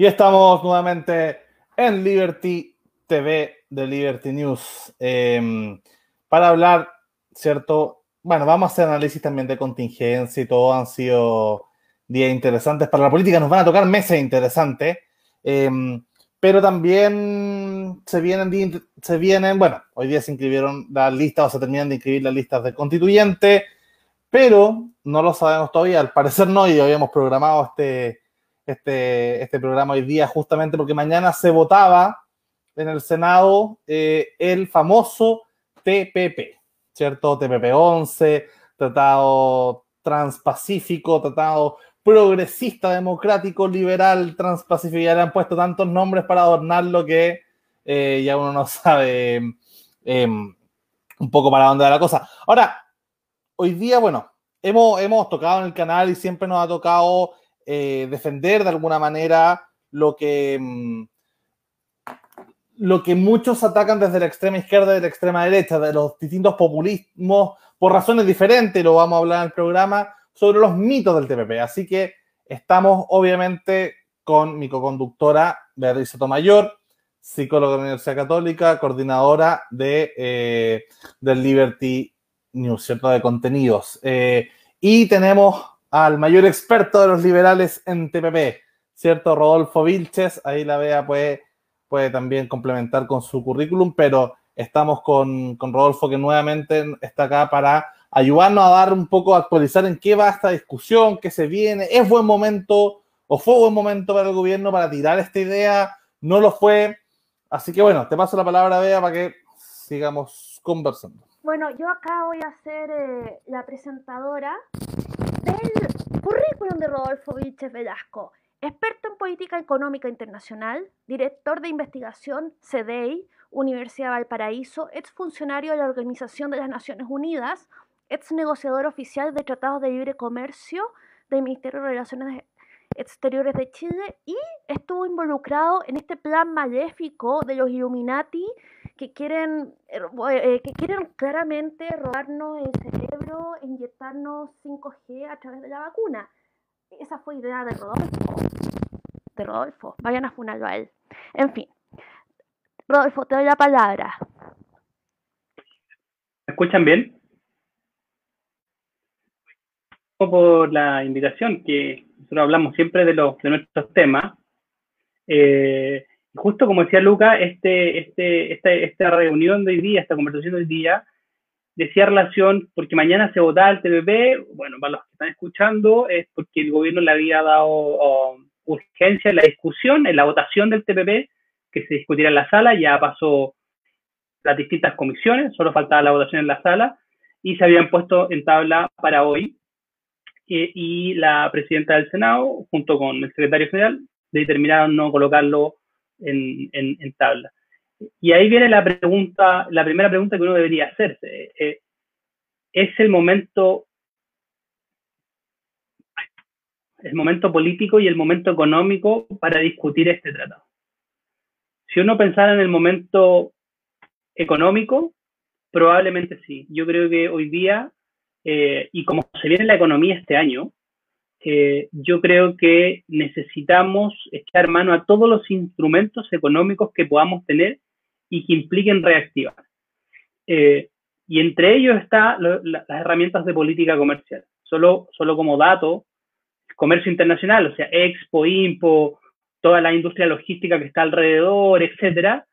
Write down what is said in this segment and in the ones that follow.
Y estamos nuevamente en Liberty TV de Liberty News em, para hablar, ¿cierto? Bueno, vamos a hacer análisis también de contingencia y todo. Han sido días interesantes para la política. Nos van a tocar meses interesantes. Em, pero también se vienen, se vienen, bueno, hoy día se inscribieron las listas o se terminan de inscribir las listas de constituyente, pero no lo sabemos todavía. Al parecer no, y habíamos programado este este, este programa hoy día, justamente porque mañana se votaba en el Senado eh, el famoso TPP, ¿cierto? TPP 11, Tratado Transpacífico, Tratado Progresista, Democrático, Liberal, Transpacífico, ya le han puesto tantos nombres para adornarlo que eh, ya uno no sabe em, un poco para dónde va la cosa. Ahora, hoy día, bueno, hemos, hemos tocado en el canal y siempre nos ha tocado eh, defender de alguna manera lo que, mm, lo que muchos atacan desde la extrema izquierda y de la extrema derecha, de los distintos populismos, por razones diferentes, lo vamos a hablar en el programa, sobre los mitos del TPP. Así que estamos obviamente con mi co-conductora Beatriz Sotomayor, psicóloga de la Universidad Católica, coordinadora de, eh, del Liberty News, ¿cierto? De contenidos. Eh, y tenemos al mayor experto de los liberales en TPP, ¿cierto? Rodolfo Vilches, ahí la vea puede, puede también complementar con su currículum, pero estamos con, con Rodolfo que nuevamente está acá para ayudarnos a dar un poco, a actualizar en qué va esta discusión, qué se viene, es buen momento o fue buen momento para el gobierno para tirar esta idea, no lo fue. Así que bueno, te paso la palabra, Bea, para que sigamos conversando. Bueno, yo acá voy a ser eh, la presentadora currículum de Rodolfo Vilches Velasco, experto en política económica internacional, director de investigación CDEI, Universidad Valparaíso, exfuncionario de la Organización de las Naciones Unidas, ex negociador oficial de tratados de libre comercio del Ministerio de Relaciones Exteriores de Chile y estuvo involucrado en este plan maléfico de los Illuminati que quieren, eh, eh, que quieren claramente robarnos el cerebro, inyectarnos 5G a través de la vacuna. Esa fue idea de Rodolfo. De Rodolfo. Vayan a funarlo a él. En fin. Rodolfo, te doy la palabra. ¿Me escuchan bien? por la invitación, que nosotros hablamos siempre de, los, de nuestros temas. Eh, justo como decía Luca, este, este, esta, esta reunión de hoy día, esta conversación de hoy día, decía relación, porque mañana se votaba el TPP, bueno, para los que están escuchando, es porque el gobierno le había dado urgencia en la discusión, en la votación del TPP, que se discutiera en la sala, ya pasó las distintas comisiones, solo faltaba la votación en la sala, y se habían puesto en tabla para hoy. Eh, y la presidenta del Senado, junto con el secretario general, determinaron no colocarlo en, tabla. Y ahí viene la pregunta, la primera pregunta que uno debería hacerse. Eh, ¿Es el momento, el momento político y el momento económico para discutir este tratado? Si uno pensara en el momento económico, probablemente sí. Yo creo que hoy día, eh, y como se viene la economía este año, yo creo que necesitamos echar mano a todos los instrumentos económicos que podamos tener y que impliquen reactivar. Eh, y entre ellos están las herramientas de política comercial. Solo, solo como dato, comercio internacional, o sea, Expo, Impo, toda la industria logística que está alrededor, etcétera,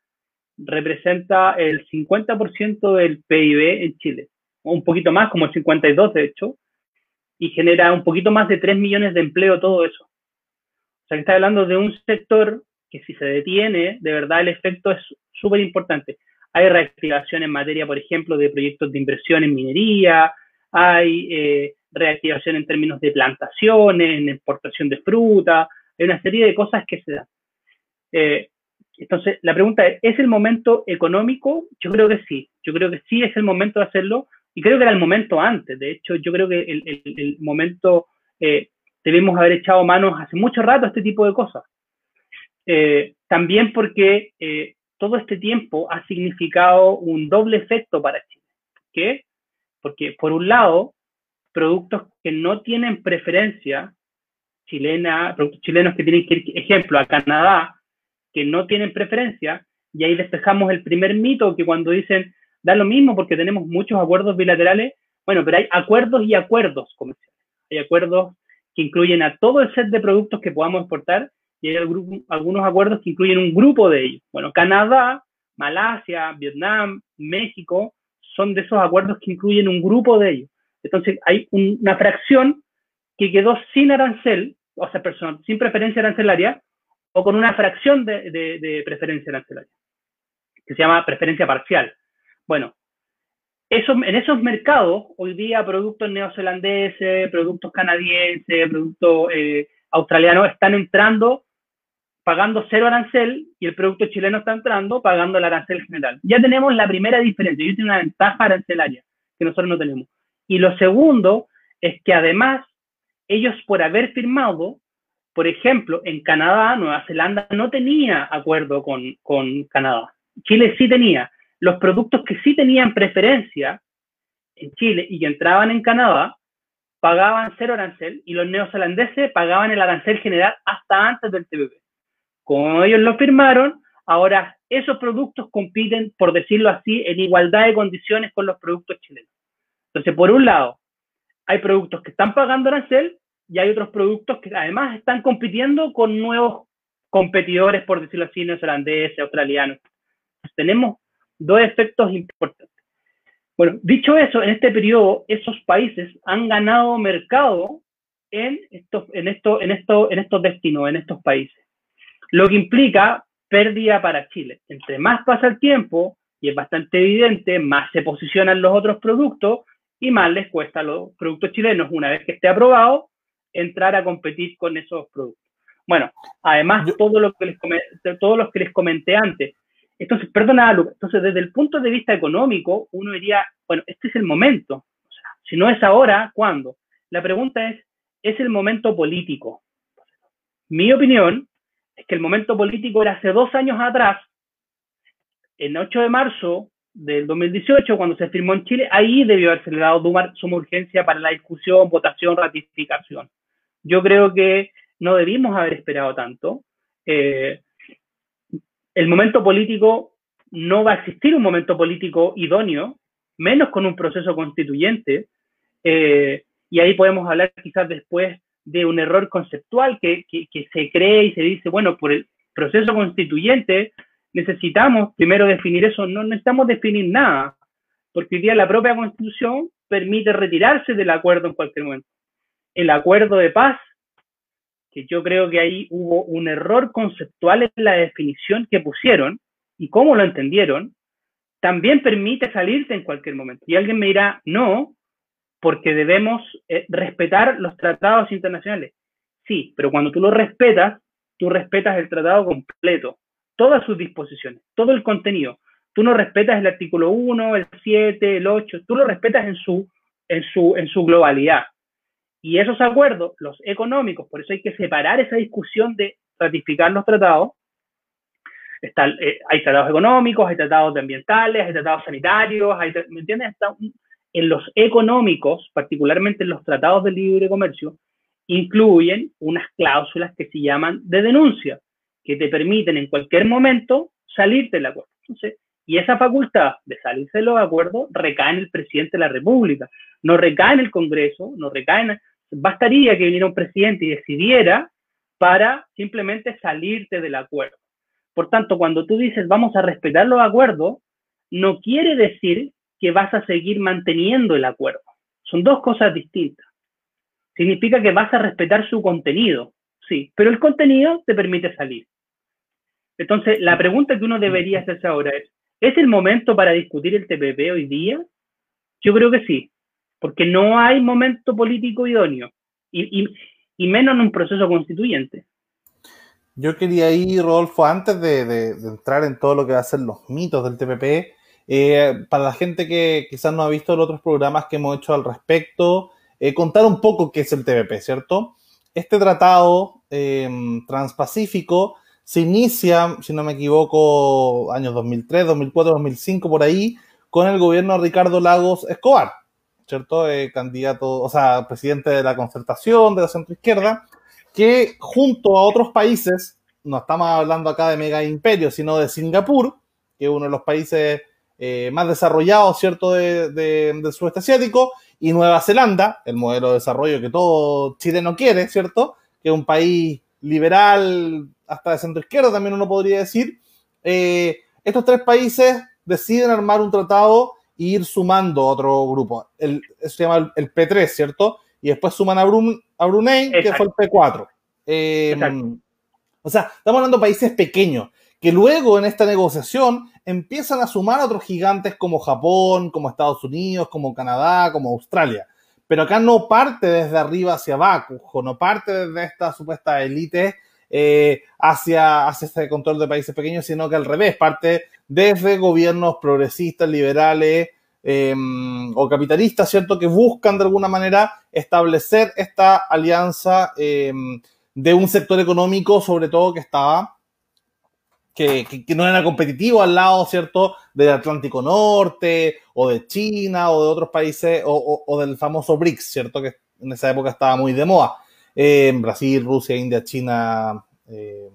representa el 50% del PIB en Chile, un poquito más, como el 52% de hecho, y genera un poquito más de 3 millones de empleo todo eso. O sea que está hablando de un sector que si se detiene, de verdad el efecto es súper importante. Hay reactivación en materia, por ejemplo, de proyectos de inversión en minería, hay eh, reactivación en términos de plantaciones, en exportación de fruta, hay una serie de cosas que se dan. Eh, entonces, la pregunta es, ¿es el momento económico? Yo creo que sí, yo creo que sí es el momento de hacerlo, y creo que era el momento antes. De hecho, yo creo que el, momento eh, debemos haber echado manos hace mucho rato a este tipo de cosas. Eh, también porque eh, todo este tiempo ha significado un doble efecto para Chile. ¿Qué? Porque por un lado, productos que no tienen preferencia chilenas, productos chilenos que tienen que ir, ejemplo, a Canadá, que no tienen preferencia, y ahí despejamos el primer mito que cuando dicen, da lo mismo porque tenemos muchos acuerdos bilaterales, bueno, pero hay acuerdos y acuerdos comerciales. Hay acuerdos que incluyen a todo el set de productos que podamos exportar y hay algunos acuerdos que incluyen un grupo de ellos. Bueno, Canadá, Malasia, Vietnam, México, son de esos acuerdos que incluyen un grupo de ellos. Entonces, hay una fracción que quedó sin arancel, o sea, sin preferencia arancelaria, o con una fracción de, preferencia arancelaria, que se llama preferencia parcial. Bueno, en esos mercados, hoy día productos neozelandeses, productos canadienses, productos eh, australianos están entrando pagando cero arancel y el producto chileno está entrando pagando el arancel general. Ya tenemos la primera diferencia, yo tengo una ventaja arancelaria que nosotros no tenemos. Y lo segundo es que además ellos por haber firmado, por ejemplo, en Canadá, Nueva Zelanda no tenía acuerdo con, con Canadá. Chile sí tenía. Los productos que sí tenían preferencia en Chile y que entraban en Canadá, pagaban cero arancel y los neozelandeses pagaban el arancel general hasta antes del TPP. Como ellos lo firmaron, ahora esos productos compiten, por decirlo así, en igualdad de condiciones con los productos chilenos. Entonces, por un lado, hay productos que están pagando arancel y hay otros productos que además están compitiendo con nuevos competidores, por decirlo así, neozelandeses, australianos. tenemos dos efectos importantes. Bueno, dicho eso, en este periodo, esos países han ganado mercado en estos, en esto, en esto, en estos destinos, en estos países. Lo que implica pérdida para Chile. Entre más pasa el tiempo, y es bastante evidente, más se posicionan los otros productos y más les cuesta a los productos chilenos, una vez que esté aprobado, entrar a competir con esos productos. Bueno, además, todo lo que les todos los que les comenté antes. Entonces, perdona, entonces desde el punto de vista económico, uno diría, bueno, este es el momento. si no es ahora, ¿cuándo? La pregunta es, ¿es el momento político? Mi opinión es que el momento político era hace dos años atrás, el 8 de marzo del 2018, cuando se firmó en Chile, ahí debió haberse dado suma urgencia para la discusión, votación, ratificación. Yo creo que no debimos haber esperado tanto. Eh, el momento político no va a existir un momento político idóneo, menos con un proceso constituyente. Eh, y ahí podemos hablar quizás después de un error conceptual que, que, se cree y se dice, bueno, por el proceso constituyente necesitamos primero definir eso, no necesitamos definir nada, porque hoy día la propia constitución permite retirarse del acuerdo en cualquier momento. El acuerdo de paz, que yo creo que ahí hubo un error conceptual en la definición que pusieron y cómo lo entendieron, también permite salirse en cualquier momento. Y alguien me dirá, no, porque debemos eh, respetar los tratados internacionales. Sí, pero cuando tú lo respetas, tú respetas el tratado completo todas sus disposiciones, todo el contenido. Tú no respetas el artículo 1, el 7, el 8, tú lo respetas en su, en su, en su globalidad. Y esos acuerdos, los económicos, por eso hay que separar esa discusión de ratificar los tratados. Está, eh, hay tratados económicos, hay tratados ambientales, hay tratados sanitarios, ¿me entiendes? en los económicos, particularmente en los tratados de libre comercio, incluyen unas cláusulas que se llaman de denuncia que te permiten en cualquier momento salirte del acuerdo. y esa facultad de salirse de los acuerdos recae en el presidente de la República, no recae en el Congreso, no recae en... Bastaría que viniera un presidente y decidiera para simplemente salirte del acuerdo. Por tanto, cuando tú dices vamos a respetar los acuerdos, no quiere decir que vas a seguir manteniendo el acuerdo. Son dos cosas distintas. Significa que vas a respetar su contenido, sí, pero el contenido te permite salir. Entonces, la pregunta que uno debería hacerse ahora es, ¿es el momento para discutir el TPP hoy día? Yo creo que sí, porque no hay momento político idóneo, y, menos en un proceso constituyente. Yo quería ir, Rodolfo, antes de, entrar en todo lo que va a ser los mitos del TPP, eh, para la gente que quizás no ha visto los otros programas que hemos hecho al respecto, eh, contar un poco qué es el TPP, ¿cierto? Este tratado eh, transpacífico se inicia, si no me equivoco, años 2003, 2004, 2005, por ahí, con el gobierno de Ricardo Lagos Escobar, ¿cierto? Eh, candidato, o sea, presidente de la concertación, de la centroizquierda, que junto a otros países, no estamos hablando acá de mega imperio, sino de Singapur, que es uno de los países eh, más desarrollados, ¿cierto?, de, del sudeste asiático, y Nueva Zelanda, el modelo de desarrollo que todo Chile no quiere, ¿cierto?, que es un país liberal, hasta de centro izquierda también uno podría decir. Eh, estos tres países deciden armar un tratado e ir sumando otro grupo. El, se llama el, P3, ¿cierto? Y después suman a, Brunei, que fue el P4. Eh, o sea, estamos hablando de países pequeños, que luego en esta negociación empiezan a sumar otros gigantes como Japón, como Estados Unidos, como Canadá, como Australia. Pero acá no parte desde arriba hacia abajo, no parte desde esta supuesta élite eh, hacia, hacia este control de países pequeños, sino que al revés, parte desde gobiernos progresistas, liberales em, o capitalistas, ¿cierto? Que buscan de alguna manera establecer esta alianza em, de un sector económico, sobre todo que estaba que, no era competitivo al lado, ¿cierto?, del Atlántico Norte, o de China, o de otros países, o, del famoso BRICS, ¿cierto?, que en esa época estaba muy de moda. Eh, Brasil, Rusia, India, China, eh,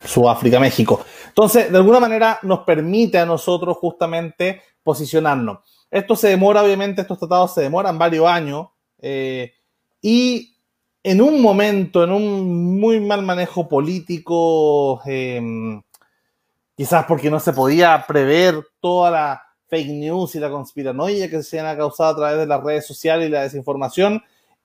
Sudáfrica, México. Entonces, de alguna manera nos permite a nosotros justamente posicionarnos. Esto se demora, obviamente, estos tratados se demoran varios años, eh, y en un momento, en un muy mal manejo político, quizás porque no se podía prever toda la fake news y la conspiranoia que se han causado a través de las redes sociales y la desinformación,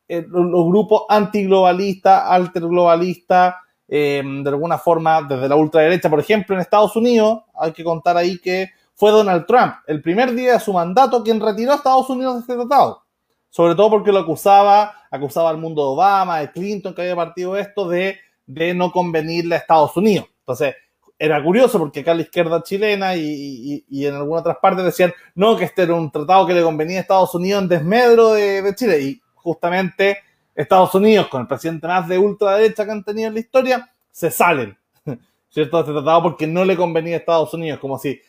eh, los grupos antiglobalistas, alterglobalistas, eh, de alguna forma desde la ultraderecha, por ejemplo, en Estados Unidos, hay que contar ahí que fue Donald Trump, el primer día de su mandato, quien retiró a Estados Unidos de este tratado. Sobre todo porque lo acusaba, acusaba al mundo de Obama, de Clinton, que había partido esto, de, de no convenirle a Estados Unidos. Entonces, era curioso porque acá la izquierda chilena y, en algunas otras partes decían, no, que este era un tratado que le convenía a Estados Unidos en desmedro de, Chile. Y justamente Estados Unidos, con el presidente más de ultraderecha que han tenido en la historia, se salen, ¿cierto? Este tratado porque no le convenía a Estados Unidos, como si,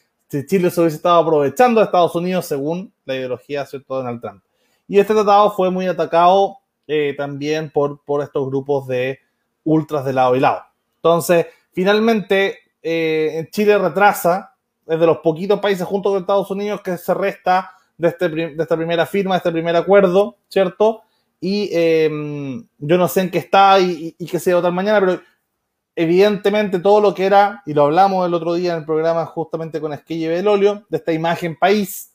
Chile se hubiese estado aprovechando de Estados Unidos según la ideología, ¿cierto?, de Donald Trump. Y este tratado fue muy atacado eh, también por, por estos grupos de ultras de lado y lado. Entonces, finalmente, eh, Chile retrasa, es de los poquitos países junto con Estados Unidos que se resta de, este, de esta primera firma, de este primer acuerdo, ¿cierto? Y em, yo no sé en qué está y, qué se va votar mañana, pero evidentemente todo lo que era, y lo hablamos el otro día en el programa justamente con Esquilla y Belolio, de esta imagen país,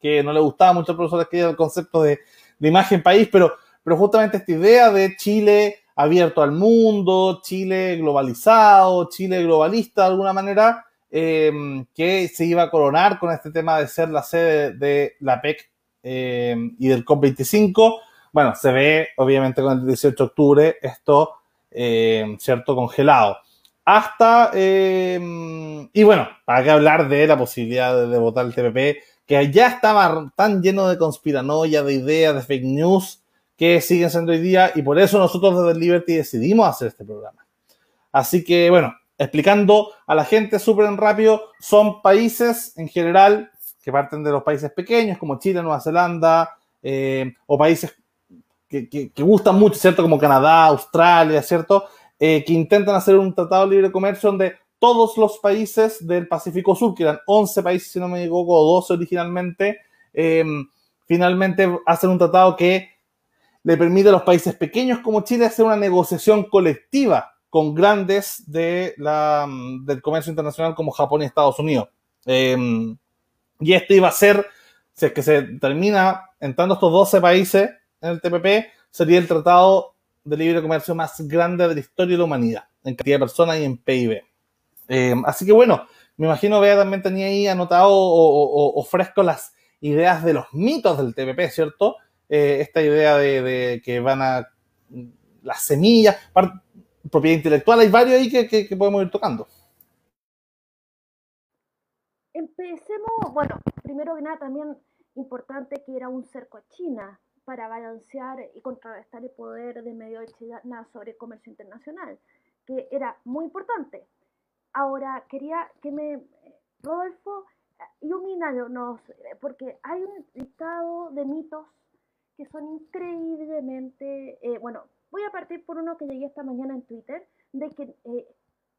que no le gustaba mucho al profesor Esquilla el concepto de, de imagen país, pero, pero justamente esta idea de Chile abierto al mundo, Chile globalizado, Chile globalista de alguna manera, em, que se iba a coronar con este tema de ser la sede de la PEC em, y del COP25. Bueno, se ve obviamente con el 18 de octubre esto, em, ¿cierto?, congelado. Hasta, y bueno, para qué hablar de la posibilidad de, de votar el TPP, que ya estaba tan lleno de conspiranoia, de ideas, de fake news, que siguen siendo hoy día y por eso nosotros desde Liberty decidimos hacer este programa. Así que, bueno, explicando a la gente súper rápido, son países en general que parten de los países pequeños como Chile, Nueva Zelanda, eh, o países que, gustan mucho, ¿cierto? Como Canadá, Australia, ¿cierto? Eh, que intentan hacer un tratado de libre comercio donde todos los países del Pacífico Sur, que eran 11 países, si no me equivoco, o 12 originalmente, eh, finalmente hacen un tratado que le permite a los países pequeños como Chile hacer una negociación colectiva con grandes de la, mm, del comercio internacional como Japón y Estados Unidos. Em, y esto iba a ser, si es que se termina entrando estos 12 países el TPP, sería el tratado de libre comercio más grande de la historia de la humanidad, en cantidad de personas y en PIB. Em, así que bueno, me imagino Bea también tenía ahí anotado o, o, fresco las ideas de los mitos del TPP, ¿cierto? Eh, esta idea de, que van a las semillas, propiedad intelectual, hay varios ahí que, podemos ir tocando. Empecemos, bueno, primero que nada también importante que era un cerco a China para balancear y contrarrestar el poder de medio de China sobre el comercio internacional, que era muy importante. Ahora, quería que me, Rodolfo, ilumínanos, porque hay un listado de mitos que son increíblemente, eh, bueno, Voy a partir por uno que llegué esta mañana en Twitter, de que eh,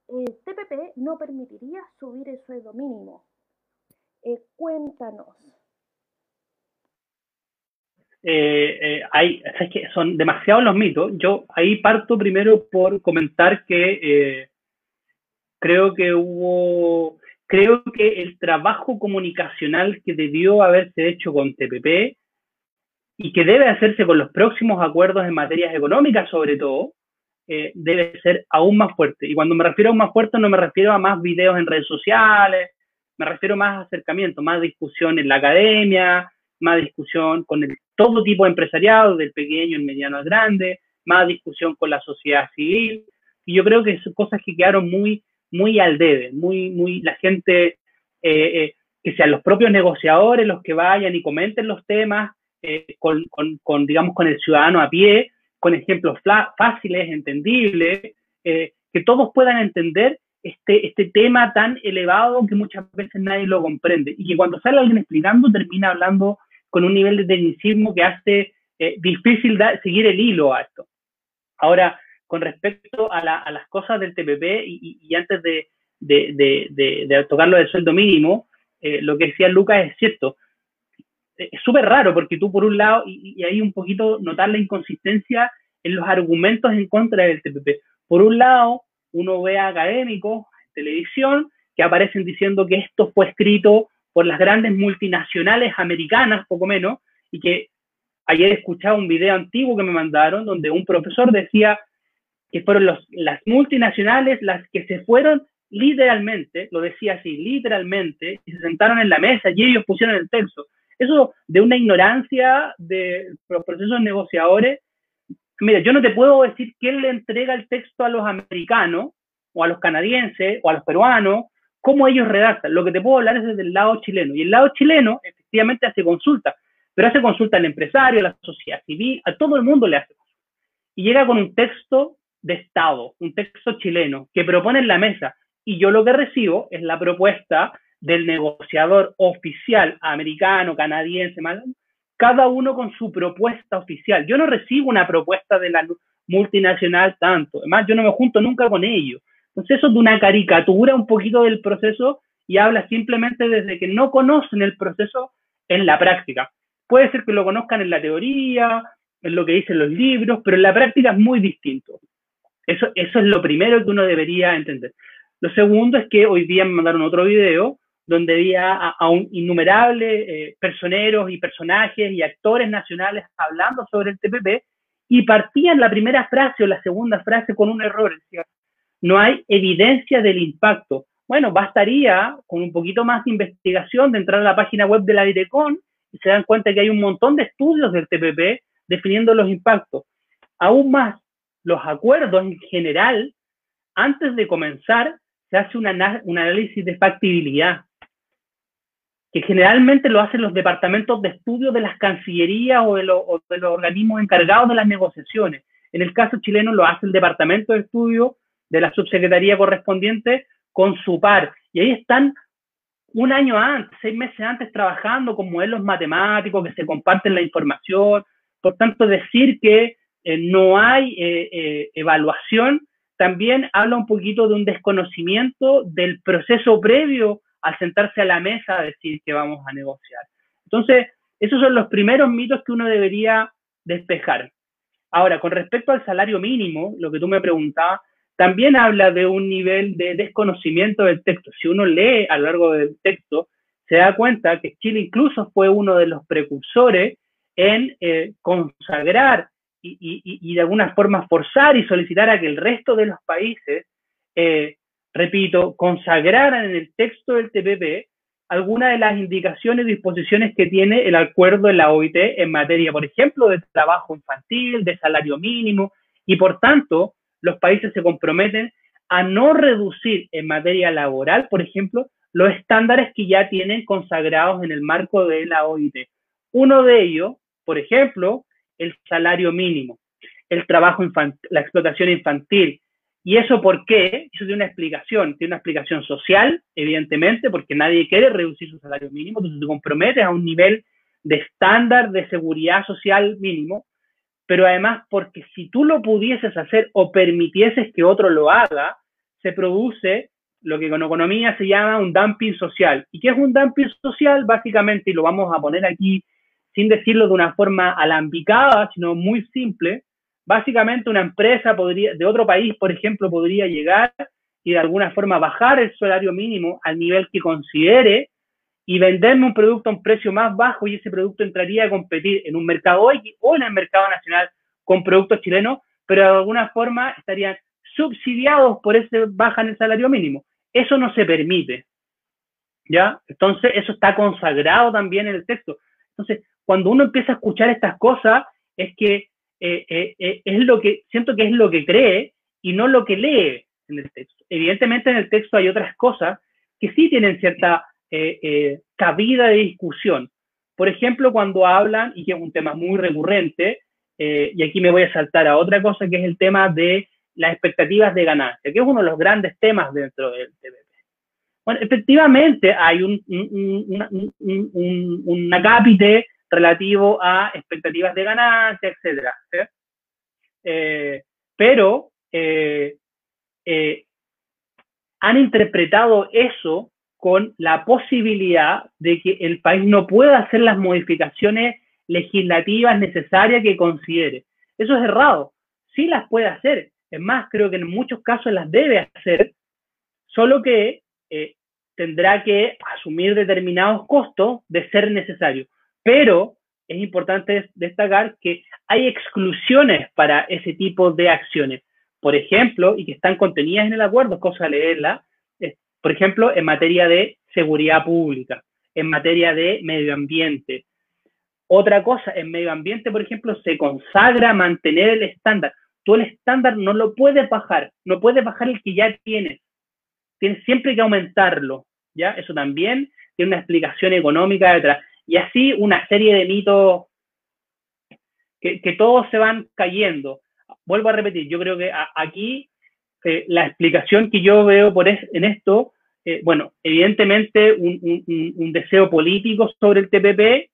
el TPP no permitiría subir el sueldo mínimo. Eh, cuéntanos. Eh, hay, es que son demasiados los mitos. Yo ahí parto primero por comentar que creo que hubo, creo que el trabajo comunicacional que debió haberse hecho con TPP y que debe hacerse con los próximos acuerdos en materias económicas, sobre todo, eh, debe ser aún más fuerte. Y cuando me refiero a aún más fuerte, no me refiero a más videos en redes sociales, me refiero a más acercamiento, más discusión en la academia, más discusión con el, todo tipo de empresariado, del pequeño, el mediano al grande, más discusión con la sociedad civil. Y yo creo que son cosas que quedaron muy, muy al debe, muy, muy, la gente, eh, eh, que sean los propios negociadores los que vayan y comenten los temas, eh, con, con, digamos, con el ciudadano a pie, con ejemplos fáciles, entendibles, eh, que todos puedan entender este, este tema tan elevado que muchas veces nadie lo comprende y que cuando sale alguien explicando termina hablando con un nivel de tecnicismo que hace eh, difícil seguir el hilo a esto. Ahora, con respecto a, las cosas del TPP y, antes de, de, de, tocar lo del sueldo mínimo, lo que decía Lucas es cierto es súper raro porque tú por un lado, y, y, ahí un poquito notar la inconsistencia en los argumentos en contra del TPP. Por un lado, uno ve a académicos televisión que aparecen diciendo que esto fue escrito por las grandes multinacionales americanas, poco menos, y que ayer escuchaba un video antiguo que me mandaron donde un profesor decía que fueron los, las multinacionales las que se fueron literalmente, lo decía así, literalmente, y se sentaron en la mesa y ellos pusieron el texto. Eso de una ignorancia de los procesos negociadores. Mira, yo no te puedo decir quién le entrega el texto a los americanos o a los canadienses o a los peruanos, cómo ellos redactan. Lo que te puedo hablar es desde el lado chileno. Y el lado chileno efectivamente hace consulta, pero hace consulta al empresario, a la sociedad civil, a todo el mundo le hace. Y llega con un texto de Estado, un texto chileno, que propone en la mesa. Y yo lo que recibo es la propuesta del negociador oficial americano, canadiense, cada uno con su propuesta oficial. Yo no recibo una propuesta de la multinacional tanto, además yo no me junto nunca con ellos. Entonces eso es una caricatura un poquito del proceso y habla simplemente desde que no conocen el proceso en la práctica. Puede ser que lo conozcan en la teoría, en lo que dicen los libros, pero en la práctica es muy distinto. Eso, eso es lo primero que uno debería entender. Lo segundo es que hoy día me mandaron otro video donde había a, un innumerable eh, personeros y personajes y actores nacionales hablando sobre el TPP y partían la primera frase o la segunda frase con un error. No hay evidencia del impacto. Bueno, bastaría con un poquito más de investigación de entrar a la página web de la Direcon y se dan cuenta que hay un montón de estudios del TPP definiendo los impactos. Aún más, los acuerdos en general, antes de comenzar, se hace un análisis de factibilidad que generalmente lo hacen los departamentos de estudio de las cancillerías o de, los organismos encargados de las negociaciones. En el caso chileno lo hace el departamento de estudio de la subsecretaría correspondiente con su par. Y ahí están un año antes, seis meses antes, trabajando con modelos matemáticos que se comparten la información. Por tanto, decir que eh, no hay eh, eh, evaluación también habla un poquito de un desconocimiento del proceso previo al sentarse a la mesa a decir que vamos a negociar. Entonces, esos son los primeros mitos que uno debería despejar. Ahora, con respecto al salario mínimo, lo que tú me preguntabas, también habla de un nivel de desconocimiento del texto. Si uno lee a lo largo del texto, se da cuenta que Chile incluso fue uno de los precursores en eh, consagrar y, de alguna forma forzar y solicitar a que el resto de los países eh, repito, consagraran en el texto del TPP algunas de las indicaciones y disposiciones que tiene el acuerdo de la OIT en materia, por ejemplo, de trabajo infantil, de salario mínimo, y por tanto, los países se comprometen a no reducir en materia laboral, por ejemplo, los estándares que ya tienen consagrados en el marco de la OIT. Uno de ellos, por ejemplo, el salario mínimo, el trabajo infantil, la explotación infantil, ¿Y eso por qué? Eso tiene una explicación, tiene una explicación social, evidentemente, porque nadie quiere reducir su salario mínimo, entonces te comprometes a un nivel de estándar de seguridad social mínimo, pero además porque si tú lo pudieses hacer o permitieses que otro lo haga, se produce lo que con economía se llama un dumping social. ¿Y qué es un dumping social? Básicamente, y lo vamos a poner aquí sin decirlo de una forma alambicada, sino muy simple, básicamente una empresa podría, de otro país, por ejemplo, podría llegar y de alguna forma bajar el salario mínimo al nivel que considere y venderme un producto a un precio más bajo y ese producto entraría a competir en un mercado X o en el mercado nacional con productos chilenos, pero de alguna forma estarían subsidiados por ese baja en el salario mínimo. Eso no se permite. ¿Ya? Entonces, eso está consagrado también en el texto. Entonces, cuando uno empieza a escuchar estas cosas, es que eh, eh, eh, es lo que, siento que es lo que cree y no lo que lee en el texto. Evidentemente en el texto hay otras cosas que sí tienen cierta cabida de discusión. Por ejemplo, cuando hablan, y que es un tema muy recurrente, y aquí me voy a saltar a otra cosa, que es el tema de las expectativas de ganancia, que es uno de los grandes temas dentro del TPP. Bueno, efectivamente hay un, un, un, un relativo a expectativas de ganancia, etcétera. Eh, pero eh, eh, han interpretado eso con la posibilidad de que el país no pueda hacer las modificaciones legislativas necesarias que considere. Eso es errado. Sí las puede hacer. Es más, creo que en muchos casos las debe hacer, solo que tendrá que asumir determinados costos de ser necesario. Pero es importante destacar que hay exclusiones para ese tipo de acciones. Por ejemplo, y que están contenidas en el acuerdo, cosa de leerla, por ejemplo, en materia de seguridad pública, en materia de medio ambiente. Otra cosa, en medio ambiente, por ejemplo, se consagra mantener el estándar. Tú el estándar no lo puedes bajar, no puedes bajar el que ya tienes. Tienes siempre que aumentarlo, ¿ya? Eso también tiene una explicación económica detrás. Y así una serie de mitos que, todos se van cayendo. Vuelvo a repetir, yo creo que aquí eh, la explicación que yo veo por en esto, eh, bueno, evidentemente un, deseo político sobre el TPP,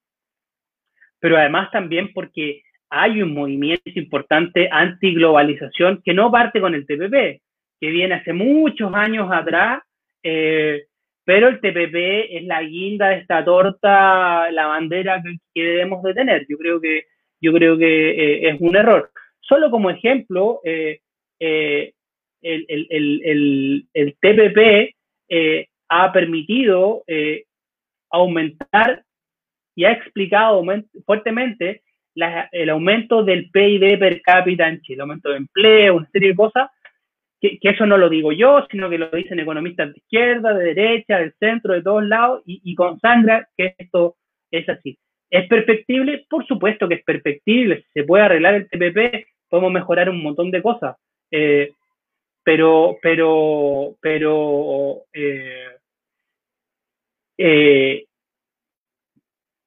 pero además también porque hay un movimiento importante anti-globalización que no parte con el TPP, que viene hace muchos años atrás eh, pero el TPP es la guinda de esta torta, la bandera que, debemos de tener. Yo creo que, yo creo que eh, es un error. Solo como ejemplo, el, el, el, el, TPP ha permitido aumentar y ha explicado fuertemente el aumento del PIB per cápita en Chile, aumento de empleo, una serie de cosas que, eso no lo digo yo, sino que lo dicen economistas de izquierda, de derecha, del centro, de todos lados, y, y consangra que esto es así. ¿Es perfectible? Por supuesto que es perfectible. Se puede arreglar el TPP, podemos mejorar un montón de cosas. Eh, pero, pero, pero, eh, eh,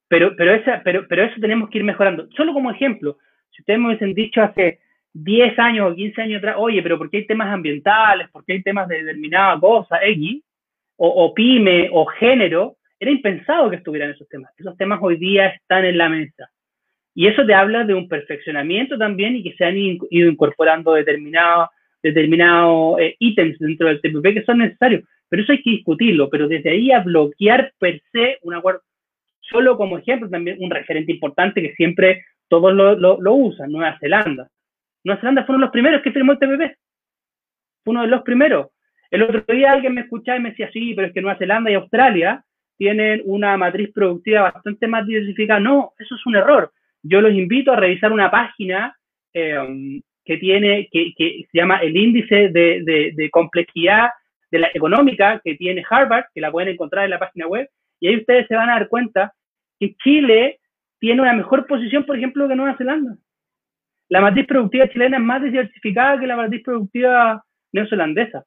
pero, pero, esa, pero, pero eso tenemos que ir mejorando. Solo como ejemplo, si ustedes me hubiesen dicho hace 10 años o 15 años atrás, oye, pero ¿por qué hay temas ambientales? ¿Por qué hay temas de determinada cosa, X? O, pyme o género, era impensado que estuvieran esos temas. Esos temas hoy día están en la mesa. Y eso te habla de un perfeccionamiento también y que se han ido incorporando determinados determinados eh, ítems dentro del TPP que son necesarios. Pero eso hay que discutirlo. Pero desde ahí a bloquear per se un acuerdo, solo como ejemplo también un referente importante que siempre todos lo, usan, Nueva Zelanda. Nueva Zelanda fueron los primeros que firmó el TPP. Fue uno de los primeros. El otro día alguien me escuchaba y me decía, sí, pero es que Nueva Zelanda y Australia tienen una matriz productiva bastante más diversificada. No, eso es un error. Yo los invito a revisar una página eh, que tiene, que, se llama el índice de, complejidad de la económica que tiene Harvard, que la pueden encontrar en la página web, y ahí ustedes se van a dar cuenta que Chile tiene una mejor posición, por ejemplo, que Nueva Zelanda la matriz productiva chilena es más diversificada que la matriz productiva neozelandesa.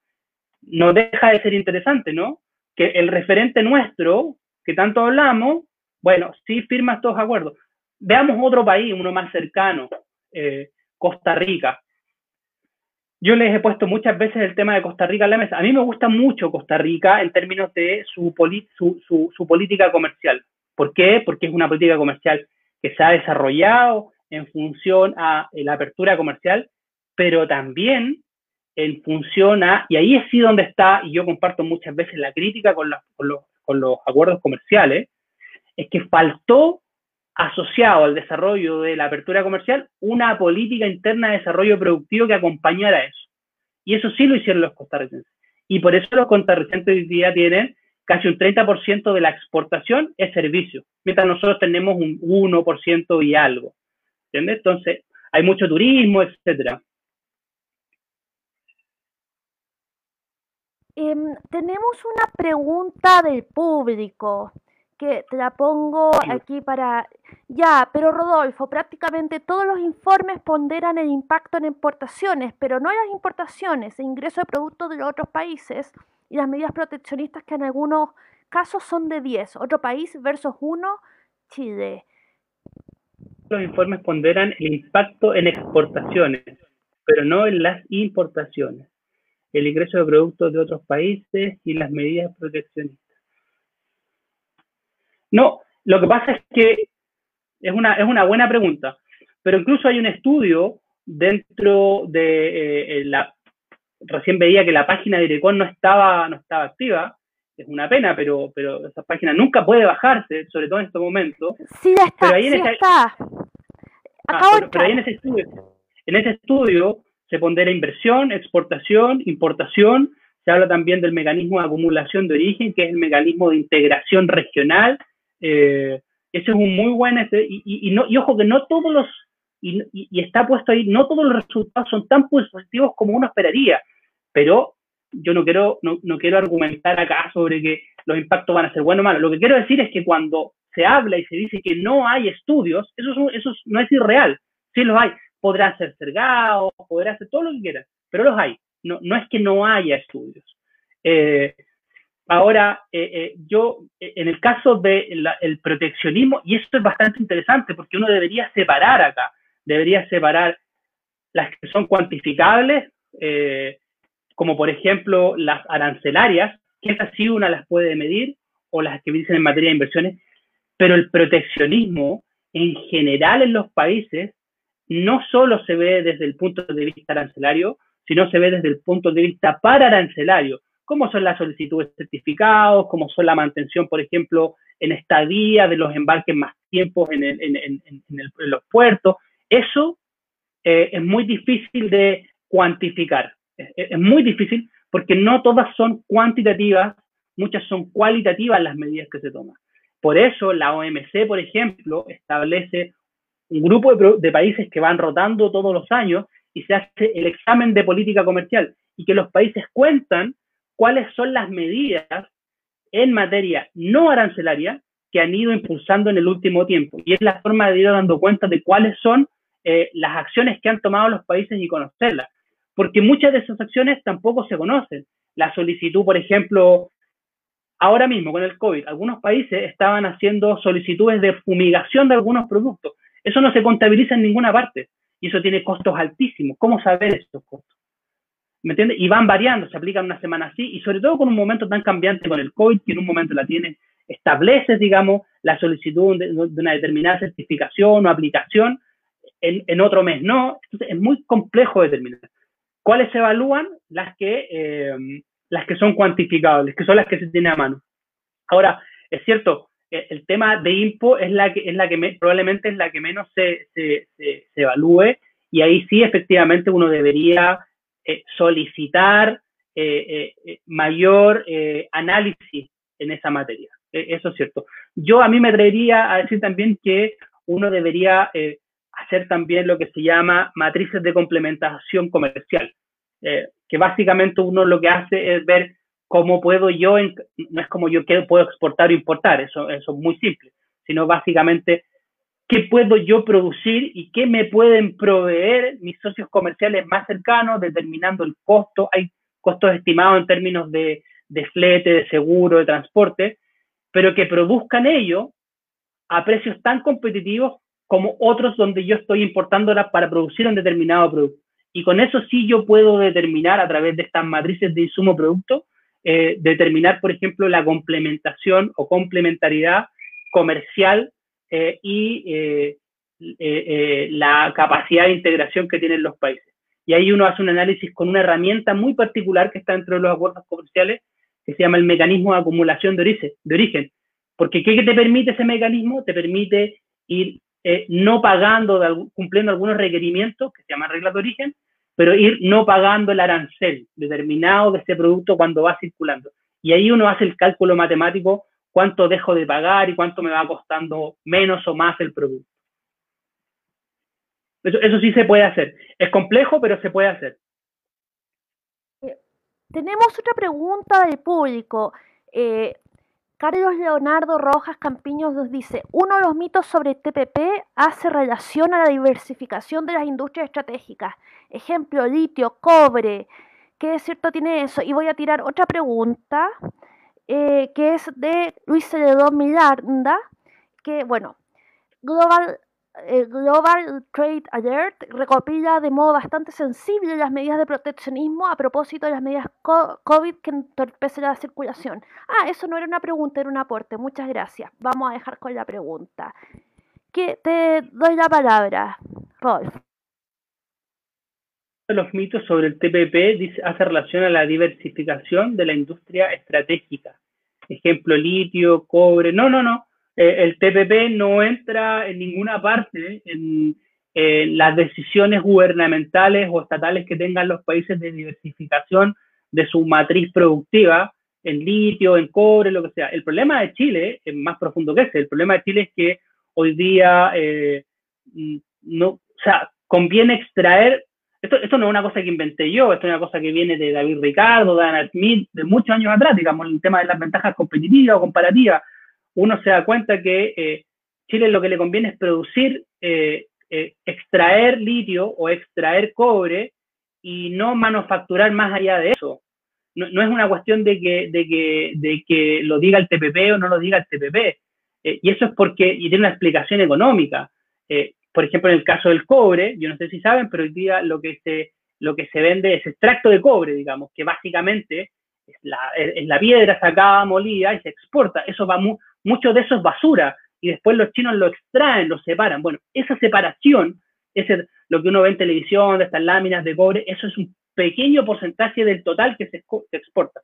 No deja de ser interesante, ¿no? Que el referente nuestro, que tanto hablamos, bueno, sí firma estos acuerdos. Veamos otro país, uno más cercano, eh, Costa Rica. Yo les he puesto muchas veces el tema de Costa Rica en la mesa. A mí me gusta mucho Costa Rica en términos de su, política comercial. ¿Por qué? Porque es una política comercial que se ha desarrollado, en función a la apertura comercial, pero también en función a, y ahí es sí donde está, y yo comparto muchas veces la crítica con los acuerdos comerciales, es que faltó asociado al desarrollo de la apertura comercial una política interna de desarrollo productivo que acompañara eso. Y eso sí lo hicieron los costarricenses. Y por eso los costarricenses hoy día tienen casi un 30% de la exportación es servicio, mientras nosotros tenemos un 1% y algo. ¿Entiendes? Entonces, hay mucho turismo, etcétera. Em, tenemos una pregunta del público que te la pongo aquí para... Ya, pero Rodolfo, prácticamente todos los informes ponderan el impacto en importaciones, pero no en las importaciones, el ingreso de productos de los otros países y las medidas proteccionistas que en algunos casos son de 10. Otro país versus 1, Chile. Los informes ponderan el impacto en exportaciones, pero no en las importaciones. El ingreso de productos de otros países y las medidas proteccionistas. No, lo que pasa es que es una, es una buena pregunta, pero incluso hay un estudio dentro de eh, la... Recién veía que la página de Irecon no estaba, no estaba activa, es una pena, pero, pero esa página nunca puede bajarse, sobre todo en este momento. Sí, está, pero ahí está. Ah, pero, ahí en ese estudio, en ese estudio se pondera inversión, exportación, importación, se habla también del mecanismo de acumulación de origen, que es el mecanismo de integración regional, eh, ese es un muy buen, este, y, no, y ojo que no todos los, y, está puesto ahí, no todos los resultados son tan positivos como uno esperaría, pero yo no quiero, no, no quiero argumentar acá sobre que los impactos van a ser buenos o malos. Lo que quiero decir es que cuando se habla y se dice que no hay estudios, eso, eso no es irreal. Sí los hay. Podrá ser cergado, podrá hacer todo lo que quiera, pero los hay. No, no es que no haya estudios. Eh, Ahora, eh, eh, yo, eh, en el caso del el proteccionismo, y esto es bastante interesante porque uno debería separar acá, debería separar las que son cuantificables, como por ejemplo las arancelarias, que esas sí una las puede medir, o las que dicen en materia de inversiones, pero el proteccionismo en general en los países no solo se ve desde el punto de vista arancelario, sino se ve desde el punto de vista para arancelario cómo son las solicitudes de certificados, cómo son la mantención, por ejemplo, en estadía de los embarques más tiempos en, los puertos. Eso eh, es muy difícil de cuantificar. Es, muy difícil porque no todas son cuantitativas, muchas son cualitativas las medidas que se toman. Por eso la OMC, por ejemplo, establece un grupo de países que van rotando todos los años y se hace el examen de política comercial y que los países cuentan cuáles son las medidas en materia no arancelaria que han ido impulsando en el último tiempo. Y es la forma de ir dando cuenta de cuáles son eh, las acciones que han tomado los países y conocerlas. Porque muchas de esas acciones tampoco se conocen. La solicitud, por ejemplo, ahora mismo con el COVID, algunos países estaban haciendo solicitudes de fumigación de algunos productos. Eso no se contabiliza en ninguna parte y eso tiene costos altísimos. ¿Cómo saber estos costos? ¿Me entiendes? Y van variando, se aplican una semana así, y sobre todo con un momento tan cambiante con el COVID, que en un momento la tienes, estableces, digamos, la solicitud de, una determinada certificación o aplicación, en, otro mes no, entonces es muy complejo determinar. ¿Cuáles se evalúan? Las que, eh, las que son cuantificables, que son las que se tienen a mano. Ahora, es cierto, e, el tema de IMPO es la que, es la que probablemente es la que menos se, se, se evalúe, y ahí sí efectivamente uno debería eh, solicitar eh, eh, mayor análisis en esa materia. E, eso es cierto. Yo a mí me atrevería a decir también que uno debería hacer también lo que se llama matrices de complementación comercial, que básicamente uno lo que hace es ver cómo puedo yo, no es como yo puedo exportar o importar, eso, eso es muy simple, sino básicamente qué puedo yo producir y qué me pueden proveer mis socios comerciales más cercanos, determinando el costo. Hay costos estimados en términos de, flete, de seguro, de transporte, pero que produzcan ello a precios tan competitivos como otros donde yo estoy importándolas para producir un determinado producto. Y con eso sí yo puedo determinar a través de estas matrices de insumo-producto, eh, determinar, por ejemplo, la complementación o complementariedad comercial eh, y, eh, la capacidad de integración que tienen los países. Y ahí uno hace un análisis con una herramienta muy particular que está dentro de los acuerdos comerciales, que se llama el mecanismo de acumulación de origen. De origen. Porque ¿qué te permite ese mecanismo? Te permite ir eh, no pagando, cumpliendo algunos requerimientos, que se llaman reglas de origen, pero ir no pagando el arancel determinado de ese producto cuando va circulando. Y ahí uno hace el cálculo matemático, cuánto dejo de pagar y cuánto me va costando menos o más el producto. Eso, sí se puede hacer. Es complejo, pero se puede hacer. Eh, tenemos otra pregunta del público. Eh, Carlos Leonardo Rojas Campiños nos dice, uno de los mitos sobre TPP hace relación a la diversificación de las industrias estratégicas. Ejemplo, litio, cobre. ¿Qué es cierto tiene eso? Y voy a tirar otra pregunta, eh, que es de Luis Celedón Miranda, que, bueno, Global el Global Trade Alert recopila de modo bastante sensible las medidas de proteccionismo a propósito de las medidas COVID que entorpecen la circulación. Ah, eso no era una pregunta, era un aporte. Muchas gracias. Vamos a dejar con la pregunta. Que te doy la palabra, Rolf. Los mitos sobre el TPP hace relación a la diversificación de la industria estratégica. Ejemplo, litio, cobre. No, no, no eh, el TPP no entra en ninguna parte en, las decisiones gubernamentales o estatales que tengan los países de diversificación de su matriz productiva en litio, en cobre, lo que sea. El problema de Chile es más profundo que ese. El problema de Chile es que hoy día eh, no, o sea, conviene extraer. Esto, esto no es una cosa que inventé yo, esto es una cosa que viene de David Ricardo, de Anna Smith, de muchos años atrás, digamos, el tema de las ventajas competitivas o comparativas uno se da cuenta que eh, Chile lo que le conviene es producir, eh, eh, extraer litio o extraer cobre y no manufacturar más allá de eso. No, es una cuestión de que, de, que, de que lo diga el TPP o no lo diga el TPP. y eso es porque, y tiene una explicación económica. Por ejemplo, en el caso del cobre, yo no sé si saben, pero hoy día lo que se, lo que se vende es extracto de cobre, digamos, que básicamente es la, es la piedra sacada, molida y se exporta. Eso va muy, mucho de eso es basura y después los chinos lo extraen, lo separan. Bueno, esa separación, ese, lo que uno ve en televisión, de estas láminas de cobre, eso es un pequeño porcentaje del total que se, exporta.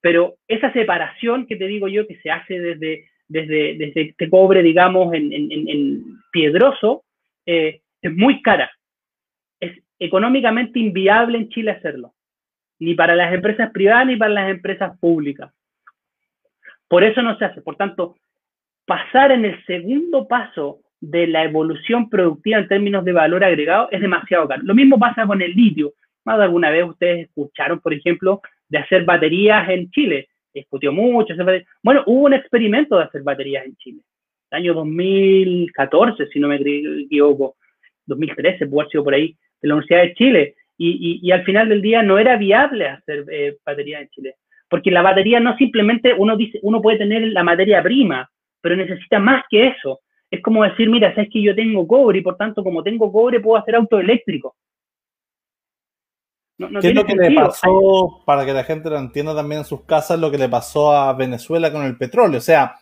Pero esa separación que te digo yo que se hace desde, desde, desde este cobre, digamos, en, en, piedroso, eh, es muy cara. Es económicamente inviable en Chile hacerlo, ni para las empresas privadas ni para las empresas públicas. Por eso no se hace. Por tanto, pasar en el segundo paso de la evolución productiva en términos de valor agregado es demasiado caro. Lo mismo pasa con el litio. Más de alguna vez ustedes escucharon, por ejemplo, de hacer baterías en Chile. Discutió mucho. Bueno, hubo un experimento de hacer baterías en Chile. El año 2014, si no me equivoco. 2013, puede haber sido por ahí, de la Universidad de Chile. Y, al final del día no era viable hacer eh, baterías en Chile porque la batería no simplemente uno dice, uno puede tener la materia prima, pero necesita más que eso. Es como decir, mira, sabes que yo tengo cobre y por tanto, como tengo cobre, puedo hacer auto eléctrico. ¿Qué es lo que le pasó, para que la gente lo entienda también en sus casas, lo que le pasó a Venezuela con el petróleo? O sea,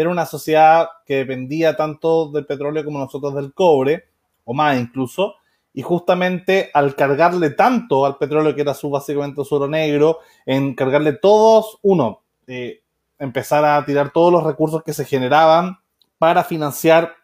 era una sociedad que dependía tanto del petróleo como nosotros del cobre, o más incluso, y justamente al cargarle tanto al petróleo, que era su básicamente su oro negro, en cargarle todos, uno, eh, empezar a tirar todos los recursos que se generaban para financiar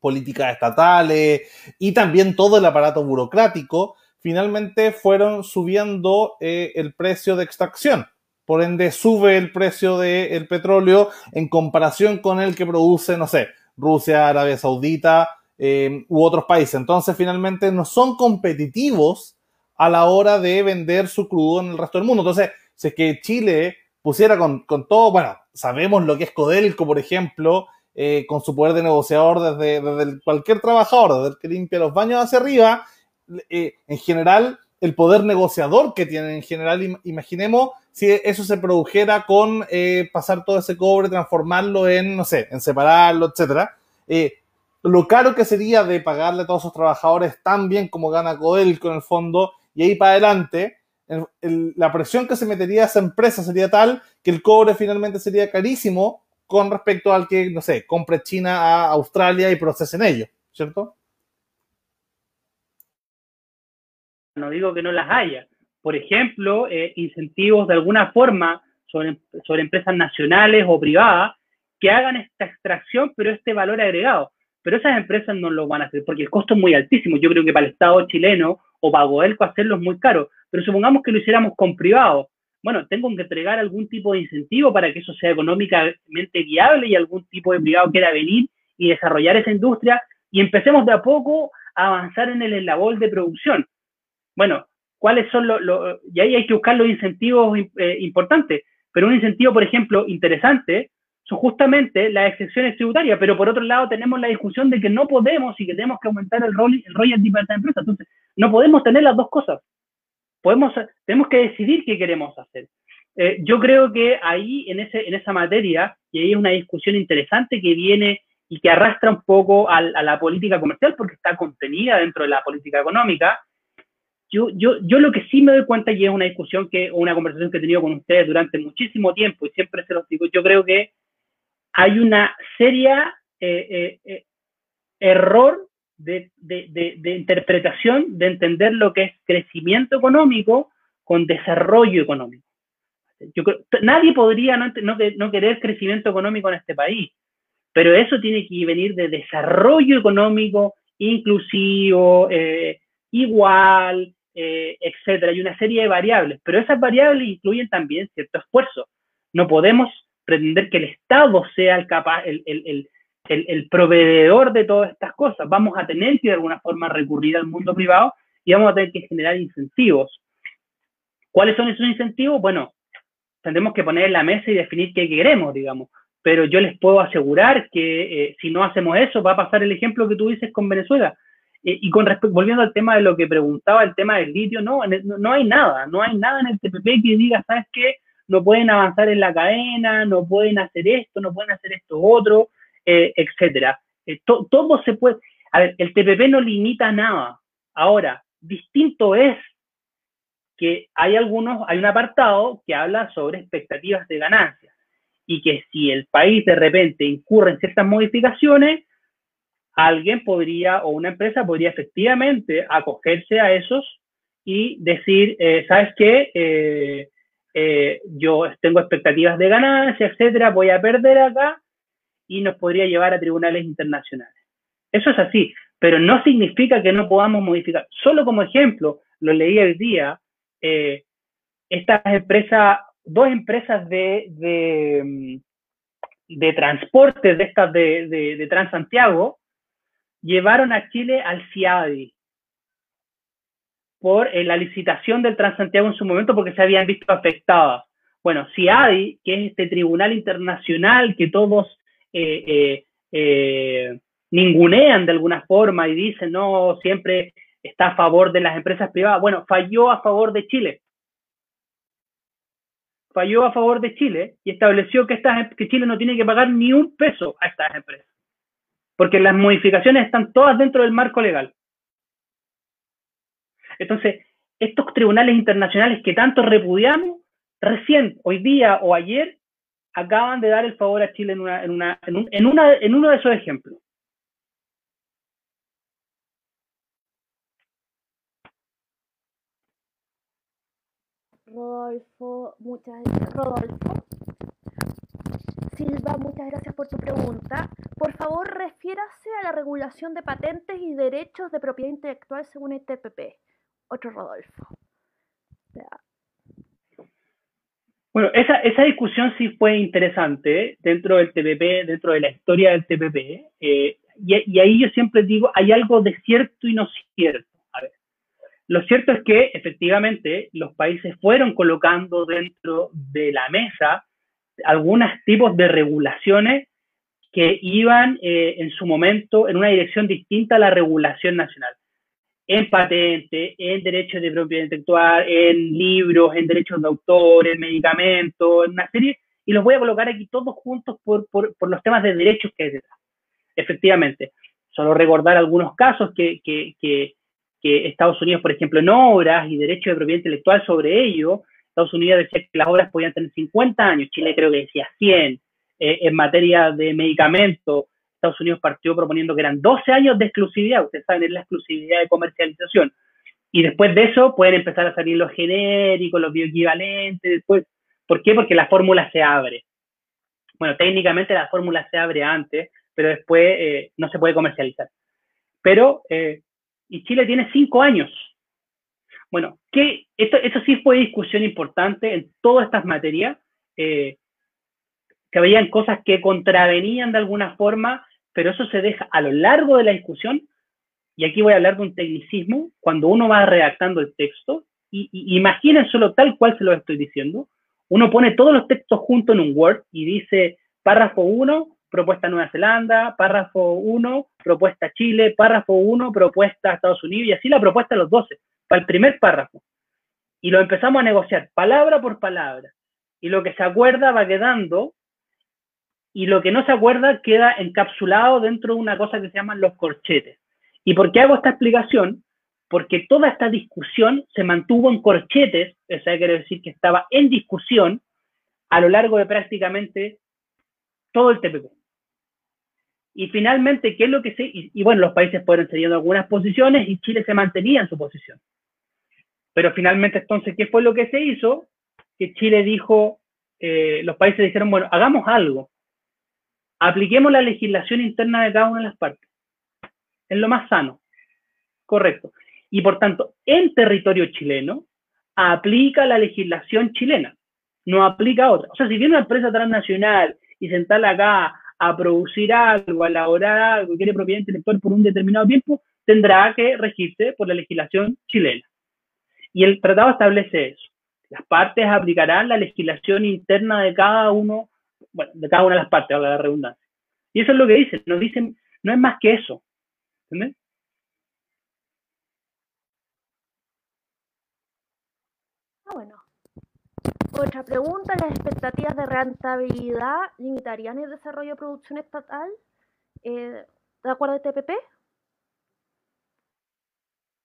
políticas estatales y también todo el aparato burocrático, finalmente fueron subiendo eh, el precio de extracción. Por ende, sube el precio del petróleo en comparación con el que produce, no sé, Rusia, Arabia Saudita, eh, u otros países. Entonces, finalmente, no son competitivos a la hora de vender su crudo en el resto del mundo. Entonces, si es que Chile pusiera con, todo, bueno, sabemos lo que es Codelco, por ejemplo, eh, con su poder de negociador desde, cualquier trabajador, desde el que limpia los baños hacia arriba, eh, en general, el poder negociador que tienen en general, imaginemos si eso se produjera con pasar todo ese cobre, transformarlo en, no sé, en separarlo, etcétera lo caro que sería de pagarle a todos esos trabajadores tan bien como gana Codelco en el fondo, y ahí para adelante, la presión que se metería a esa empresa sería tal que el cobre finalmente sería carísimo con respecto al que, no sé, compre China a Australia y procesen ellos. ¿cierto? No digo que no las haya. Por ejemplo, eh, incentivos de alguna forma sobre, empresas nacionales o privadas que hagan esta extracción, pero este valor agregado. Pero esas empresas no lo van a hacer porque el costo es muy altísimo. Yo creo que para el Estado chileno o para Godelco hacerlo es muy caro. Pero supongamos que lo hiciéramos con privados. Bueno, tengo que entregar algún tipo de incentivo para que eso sea económicamente viable y algún tipo de privado quiera venir y desarrollar esa industria y empecemos de a poco a avanzar en el labor de producción. Bueno, ¿cuáles son los...? y ahí hay que buscar los incentivos eh, importantes. Pero un incentivo, por ejemplo, interesante son justamente las excepciones tributarias, pero por otro lado tenemos la discusión de que no podemos y que tenemos que aumentar el, rol, el royalty para esta empresa. Entonces, no podemos tener las dos cosas. Podemos, tenemos que decidir qué queremos hacer. Eh, yo creo que ahí, en, ese, en esa materia, y ahí es una discusión interesante que viene y que arrastra un poco a, a la política comercial porque está contenida dentro de la política económica, yo, yo, yo lo que sí me doy cuenta, y es una discusión que, una conversación que he tenido con ustedes durante muchísimo tiempo, y siempre se los digo, yo creo que hay una seria eh, eh, eh, error de, interpretación de entender lo que es crecimiento económico con desarrollo económico. Yo nadie podría no, no, querer crecimiento económico en este país, pero eso tiene que venir de desarrollo económico inclusivo, igual, etcétera. Hay una serie de variables, pero esas variables incluyen también cierto esfuerzo. No podemos pretender que el Estado sea el, capaz, el, el, el, el, proveedor de todas estas cosas. Vamos a tener que de alguna forma recurrir al mundo privado y vamos a tener que generar incentivos. ¿Cuáles son esos incentivos? Bueno, tendremos que poner en la mesa y definir qué queremos, digamos. Pero yo les puedo asegurar que eh, si no hacemos eso, va a pasar el ejemplo que tú dices con Venezuela. Eh, y con volviendo al tema de lo que preguntaba, el tema del litio, no, no, hay nada, no hay nada en el TPP que diga, ¿sabes qué? no pueden avanzar en la cadena, no pueden hacer esto, no pueden hacer esto otro, eh, etcétera. Eh, todo se puede. A ver, el TPP no limita nada. Ahora, distinto es que hay algunos, hay un apartado que habla sobre expectativas de ganancias y que si el país de repente incurre en ciertas modificaciones, alguien podría o una empresa podría efectivamente acogerse a esos y decir, eh, ¿sabes qué? Eh, eh, yo tengo expectativas de ganancia, etcétera, voy a perder acá y nos podría llevar a tribunales internacionales. Eso es así, pero no significa que no podamos modificar. Solo como ejemplo, lo leí el día, estas empresas, dos empresas de, de, de transporte de estas de, de, de Transantiago, llevaron a Chile al CIADI, por eh, la licitación del Transantiago en su momento porque se habían visto afectadas. Bueno, hay, que es este tribunal internacional que todos eh, eh, ningunean de alguna forma y dicen, no, siempre está a favor de las empresas privadas, bueno, falló a favor de Chile. Falló a favor de Chile y estableció que, estas, que Chile no tiene que pagar ni un peso a estas empresas. Porque las modificaciones están todas dentro del marco legal. Entonces, estos tribunales internacionales que tanto repudiamos, recién, hoy día o ayer, acaban de dar el favor a Chile en, una, en, una, en, un, en, una, en uno de esos ejemplos. Rodolfo, muchas gracias. Rodolfo. Silva, muchas gracias por tu pregunta. Por favor, refiérase a la regulación de patentes y derechos de propiedad intelectual según el TPP otro Rodolfo. Bueno, esa, esa discusión sí fue interesante dentro del TPP, dentro de la historia del TPP, eh, y, y, ahí yo siempre digo, hay algo de cierto y no cierto. A ver, lo cierto es que efectivamente los países fueron colocando dentro de la mesa algunos tipos de regulaciones que iban eh, en su momento en una dirección distinta a la regulación nacional en patente, en derechos de propiedad intelectual, en libros, en derechos de autor, en medicamentos, en una serie, y los voy a colocar aquí todos juntos por, por, por los temas de derechos que hay detrás. Efectivamente, solo recordar algunos casos que, que, que, que, Estados Unidos, por ejemplo, en obras y derechos de propiedad intelectual sobre ello, Estados Unidos decía que las obras podían tener 50 años, Chile creo que decía 100, eh, en materia de medicamentos, Estados Unidos partió proponiendo que eran 12 años de exclusividad, ustedes saben, es la exclusividad de comercialización. Y después de eso pueden empezar a salir los genéricos, los bioequivalentes, después. ¿Por qué? Porque la fórmula se abre. Bueno, técnicamente la fórmula se abre antes, pero después eh, no se puede comercializar. Pero, eh, y Chile tiene cinco años. Bueno, que esto, sí fue discusión importante en todas estas materias, eh, que habían cosas que contravenían de alguna forma, pero eso se deja a lo largo de la discusión, y aquí voy a hablar de un tecnicismo, cuando uno va redactando el texto, y, y imaginen solo tal cual se lo estoy diciendo, uno pone todos los textos juntos en un Word y dice párrafo 1, propuesta Nueva Zelanda, párrafo 1, propuesta Chile, párrafo 1, propuesta Estados Unidos, y así la propuesta de los 12, para el primer párrafo. Y lo empezamos a negociar palabra por palabra. Y lo que se acuerda va quedando, y lo que no se acuerda queda encapsulado dentro de una cosa que se llaman los corchetes. ¿Y por qué hago esta explicación? Porque toda esta discusión se mantuvo en corchetes, eso quiere decir que estaba en discusión a lo largo de prácticamente todo el TPP. Y finalmente, ¿qué es lo que se...? Y, bueno, los países fueron cediendo algunas posiciones y Chile se mantenía en su posición. Pero finalmente, entonces, ¿qué fue lo que se hizo? Que Chile dijo, eh, los países dijeron, bueno, hagamos algo. Apliquemos la legislación interna de cada una de las partes. Es lo más sano. Correcto. Y por tanto, en territorio chileno, aplica la legislación chilena, no aplica otra. O sea, si viene una empresa transnacional y sentarla acá a producir algo, a elaborar algo, quiere propiedad intelectual por un determinado tiempo, tendrá que regirse por la legislación chilena. Y el tratado establece eso. Las partes aplicarán la legislación interna de cada uno, bueno, de cada una de las partes, a la redundancia. Y eso es lo que dicen, nos dicen, no es más que eso. ¿Entiendes? Ah, bueno. Otra pregunta, ¿las expectativas de rentabilidad limitarían el desarrollo de producción estatal eh, de acuerdo al TPP?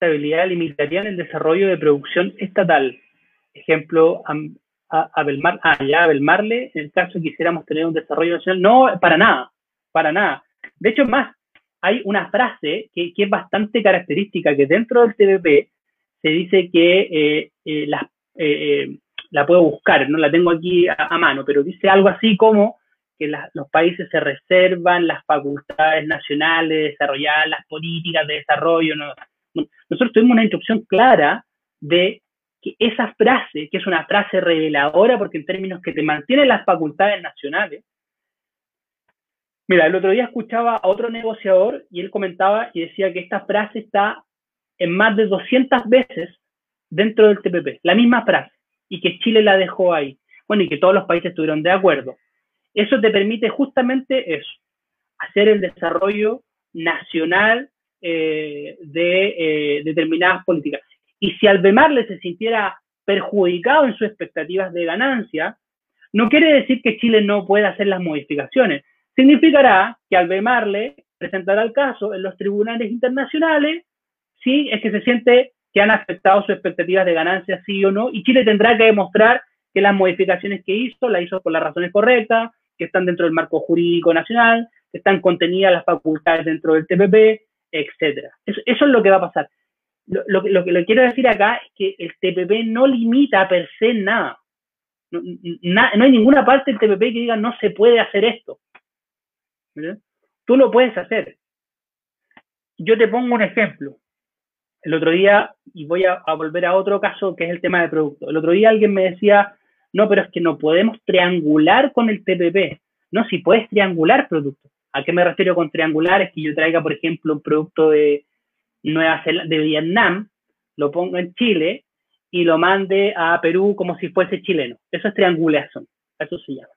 Rentabilidad limitarían el desarrollo de producción estatal. Ejemplo, a, Belmar, ah, ya a Belmarle, en el caso quisiéramos tener un desarrollo nacional, no, para nada, para nada. De hecho, más, hay una frase que, que es bastante característica, que dentro del TPP se dice que eh, eh, las eh, la puedo buscar, no la tengo aquí a, mano, pero dice algo así como que los países se reservan las facultades nacionales de desarrollar las políticas de desarrollo. Nosotros tuvimos una instrucción clara de que esa frase, que es una frase reveladora, porque en términos que te mantienen las facultades nacionales, Mira, el otro día escuchaba a otro negociador y él comentaba y decía que esta frase está en más de 200 veces dentro del TPP, la misma frase y que Chile la dejó ahí. Bueno, y que todos los países estuvieron de acuerdo. Eso te permite justamente eso, hacer el desarrollo nacional eh, de eh, determinadas políticas. Y si Albemarle se sintiera perjudicado en sus expectativas de ganancia, no quiere decir que Chile no pueda hacer las modificaciones. Significará que Albemarle presentará el caso en los tribunales internacionales si es que se siente que han afectado sus expectativas de ganancia, sí o no, y Chile tendrá que demostrar que las modificaciones que hizo, las hizo por las razones correctas, que están dentro del marco jurídico nacional, que están contenidas las facultades dentro del TPP, etcétera. Eso, es lo que va a pasar. Lo, que le quiero decir acá es que el TPP no limita per se nada. No, no hay ninguna parte del TPP que diga no se puede hacer esto. Tú lo puedes hacer. Yo te pongo un ejemplo el otro día, y voy a, volver a otro caso que es el tema de producto. El otro día alguien me decía, no, pero es que no podemos triangular con el TPP. No, si puedes triangular productos. ¿A qué me refiero con triangular? Es que yo traiga, por ejemplo, un producto de Nueva Zelanda, de Vietnam, lo pongo en Chile y lo mande a Perú como si fuese chileno. Eso es triangulación. Eso se llama.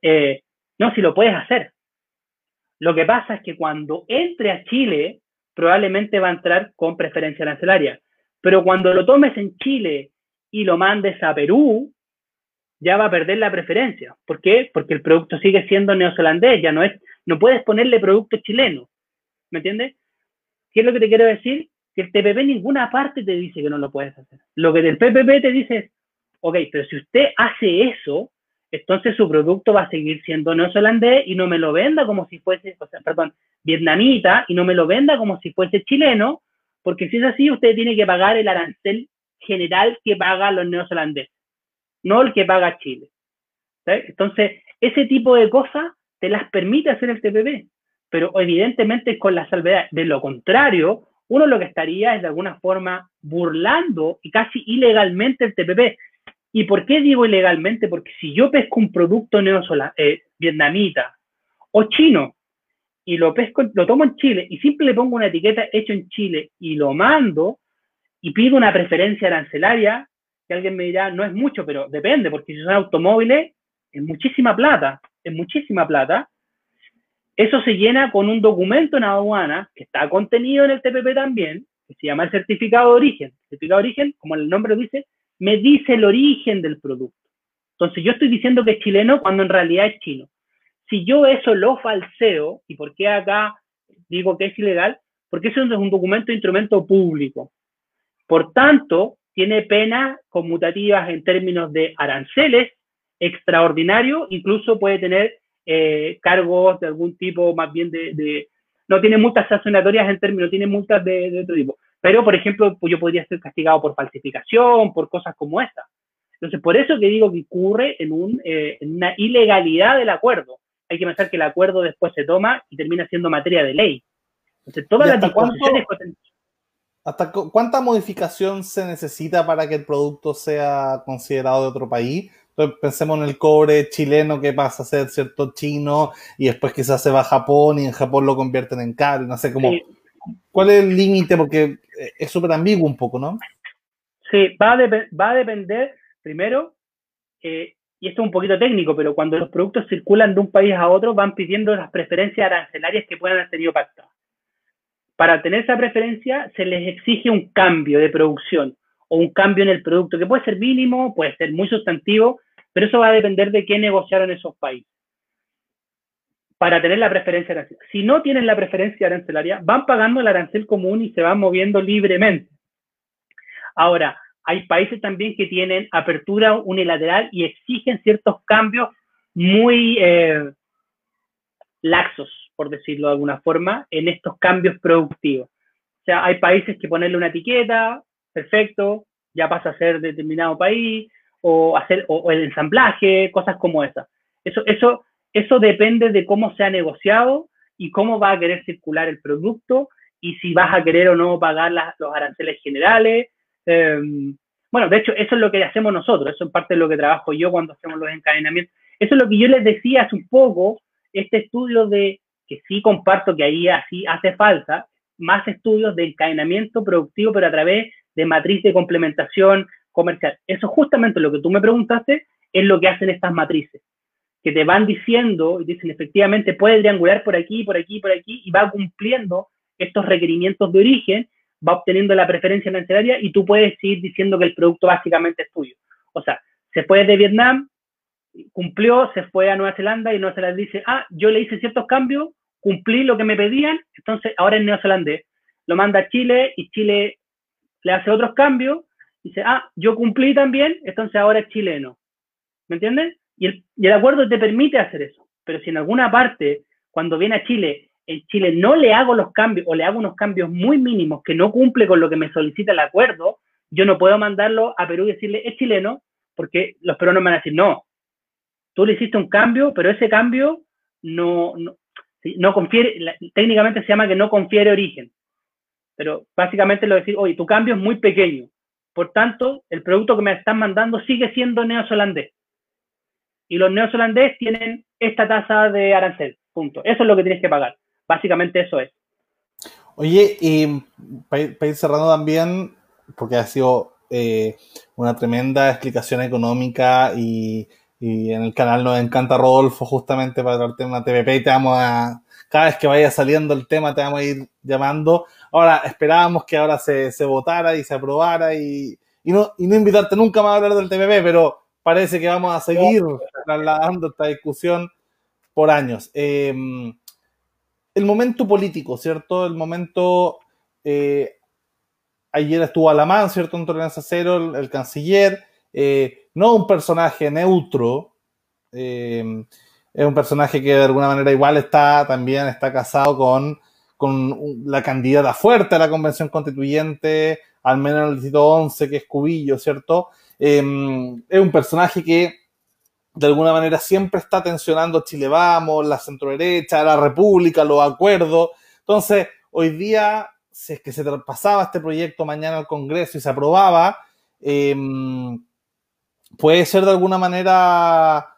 Eh, no, si lo puedes hacer. Lo que pasa es que cuando entre a Chile, probablemente va a entrar con preferencia arancelaria. Pero cuando lo tomes en Chile y lo mandes a Perú, ya va a perder la preferencia. ¿Por qué? Porque el producto sigue siendo neozelandés, ya no es, no puedes ponerle producto chileno. ¿Me entiendes? ¿Qué es lo que te quiero decir? Que el TPP ninguna parte te dice que no lo puedes hacer. Lo que del PPP te dice es, ok, pero si usted hace eso, entonces su producto va a seguir siendo neozelandés y no me lo venda como si fuese, perdón, vietnamita y no me lo venda como si fuese chileno, porque si es así, usted tiene que pagar el arancel general que pagan los neozelandeses, no el que paga Chile. Entonces, ese tipo de cosas te las permite hacer el TPP, pero evidentemente con la salvedad. De lo contrario, uno lo que estaría es de alguna forma burlando y casi ilegalmente el TPP. ¿Y por qué digo ilegalmente? Porque si yo pesco un producto neozola, eh, vietnamita o chino y lo pesco, lo tomo en Chile y siempre le pongo una etiqueta hecho en Chile y lo mando y pido una preferencia arancelaria, que alguien me dirá, no es mucho, pero depende, porque si son automóviles, es muchísima plata, es muchísima plata. Eso se llena con un documento en aduana que está contenido en el TPP también, que se llama el certificado de origen. El certificado de origen, como el nombre dice, me dice el origen del producto. Entonces yo estoy diciendo que es chileno cuando en realidad es chino. Si yo eso lo falseo, ¿y por qué acá digo que es ilegal? Porque eso es un documento de instrumento público. Por tanto, tiene penas conmutativas en términos de aranceles extraordinario, incluso puede tener eh, cargos de algún tipo más bien de, no tiene multas sancionatorias en términos, tiene multas de, de, otro tipo. Pero, por ejemplo, pues yo podría ser castigado por falsificación, por cosas como esta. Entonces, por eso que digo que ocurre en, un, eh, en una ilegalidad del acuerdo. Hay que pensar que el acuerdo después se toma y termina siendo materia de ley. Entonces, todas las disposiciones... ¿Hasta cuánta modificación se necesita para que el producto sea considerado de otro país? Entonces pensemos en el cobre chileno que pasa a ser cierto chino y después quizás se va a Japón y en Japón lo convierten en caro, no sé cómo. ¿Cuál es el límite? Porque es súper ambiguo un poco, ¿no? Sí, va a, va a depender, primero, eh, y esto es un poquito técnico, pero cuando los productos circulan de un país a otro, van pidiendo las preferencias arancelarias que puedan haber tenido pactadas. Para tener esa preferencia, se les exige un cambio de producción o un cambio en el producto, que puede ser mínimo, puede ser muy sustantivo, pero eso va a depender de qué negociaron esos países para tener la preferencia arancelaria. Si no tienen la preferencia arancelaria, van pagando el arancel común y se van moviendo libremente. Ahora, hay países también que tienen apertura unilateral y exigen ciertos cambios muy eh, laxos, por decirlo de alguna forma, en estos cambios productivos. O sea, hay países que ponerle una etiqueta, perfecto, ya pasa a ser determinado país, o hacer o, el ensamblaje, cosas como esas. Eso, eso, eso depende de cómo se ha negociado y cómo va a querer circular el producto y si vas a querer o no pagar los aranceles generales. Em, bueno, de hecho, eso es lo que hacemos nosotros, eso es parte de lo que trabajo yo cuando hacemos los encadenamientos. Eso es lo que yo les decía hace un poco, este estudio de que sí comparto que ahí así hace falta, más estudios de encadenamiento productivo, pero a través de matriz de complementación comercial. Eso justamente lo que tú me preguntaste es lo que hacen estas matrices, que te van diciendo y dicen efectivamente puede triangular por aquí, por aquí, por aquí y va cumpliendo estos requerimientos de origen, va obteniendo la preferencia financiera y tú puedes ir diciendo que el producto básicamente es tuyo. O sea, se fue de Vietnam, cumplió, se fue a Nueva Zelanda y Nueva Zelanda dice, ah, yo le hice ciertos cambios, cumplí lo que me pedían, entonces ahora es neozelandés. Lo manda a Chile y Chile le hace otros cambios, dice, ah, yo cumplí también, entonces ahora es chileno. ¿Me entiendes? Y el, y el acuerdo te permite hacer eso. Pero si en alguna parte, cuando viene a Chile, en Chile no le hago los cambios o le hago unos cambios muy mínimos que no cumple con lo que me solicita el acuerdo, yo no puedo mandarlo a Perú y decirle, es chileno, porque los peruanos me van a decir, no, tú le hiciste un cambio, pero ese cambio no, no, no confiere, técnicamente se llama que no confiere origen pero básicamente lo decir, oye, tu cambio es muy pequeño. Por tanto, el producto que me están mandando sigue siendo neozelandés. Y los neozelandés tienen esta tasa de arancel. Punto. Eso es lo que tienes que pagar. Básicamente eso es. Oye, y para ir, cerrando también, porque ha sido eh, una tremenda explicación económica y, y, en el canal nos encanta Rodolfo justamente para traerte una TVP y te vamos a, cada vez que vaya saliendo el tema te vamos a ir llamando Ahora, esperábamos que ahora se, se votara y se aprobara y, y, no, y no invitarte nunca más a hablar del TPP, pero parece que vamos a seguir trasladando esta discusión por años. Em, el momento político, ¿cierto? El momento... Eh, ayer estuvo Alamán, ¿cierto? En Tolerancia Cero, el, canciller. Eh, no un personaje neutro, Eh, es un personaje que de alguna manera igual está también está casado con, con la candidata fuerte a la convención constituyente, al menos en el distrito 11, que es Cubillo, ¿cierto? es un personaje que de alguna manera siempre está tensionando Chile Vamos, la centroderecha, la República, los acuerdos. Entonces, hoy día, si es que se pasaba este proyecto mañana al Congreso y se aprobaba, em, puede ser de alguna manera,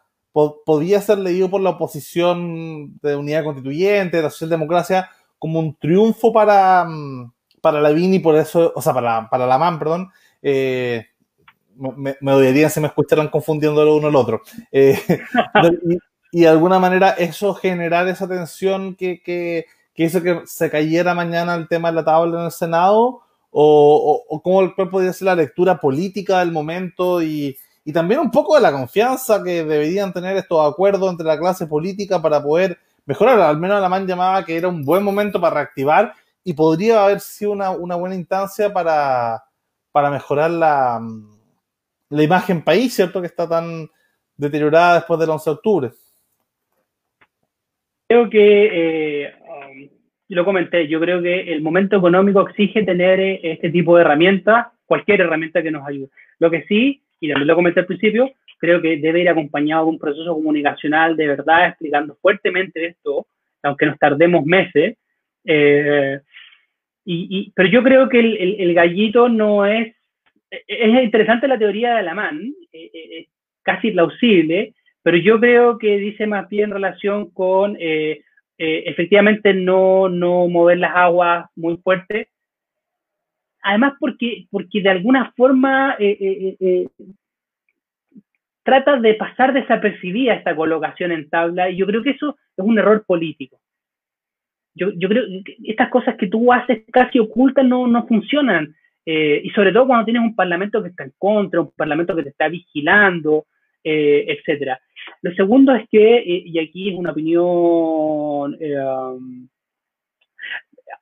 podía ser leído por la oposición de unidad constituyente, de la socialdemocracia, como un triunfo para, mm, para la VIN y por eso, o sea, para, para la MAN, perdón, eh, me, me odiarían si me escucharan confundiendo lo uno al otro. Eh, y, de alguna manera eso generar esa tensión que, que, que, hizo que se cayera mañana el tema de la tabla en el Senado, o, o, cómo podría ser la lectura política del momento y, y también un poco de la confianza que deberían tener estos acuerdos entre la clase política para poder mejorar. Al menos la MAN llamaba que era un buen momento para reactivar y podría haber sido una, una buena instancia para, para mejorar la, la imagen país, ¿cierto? Que está tan deteriorada después del 11 de octubre. Creo que, eh, um, lo comenté, yo creo que el momento económico exige tener eh, este tipo de herramientas, cualquier herramienta que nos ayude. Lo que sí, y también lo comenté al principio, creo que debe ir acompañado de un proceso comunicacional de verdad explicando fuertemente esto, aunque nos tardemos meses. Eh, y, pero yo creo que el, gallito no es es interesante la teoría de Alamán, eh, eh, casi plausible, pero yo creo que dice más bien en relación con eh, efectivamente no, no mover las aguas muy fuerte. Además, porque, porque de alguna forma trata de pasar desapercibida esta colocación en tabla y yo creo que eso es un error político. Yo, yo creo que estas cosas que tú haces casi ocultas no, no funcionan. Eh, y sobre todo cuando tienes un parlamento que está en contra, un parlamento que te está vigilando, eh, etcétera. Lo segundo es que, eh, y aquí es una opinión, eh, um,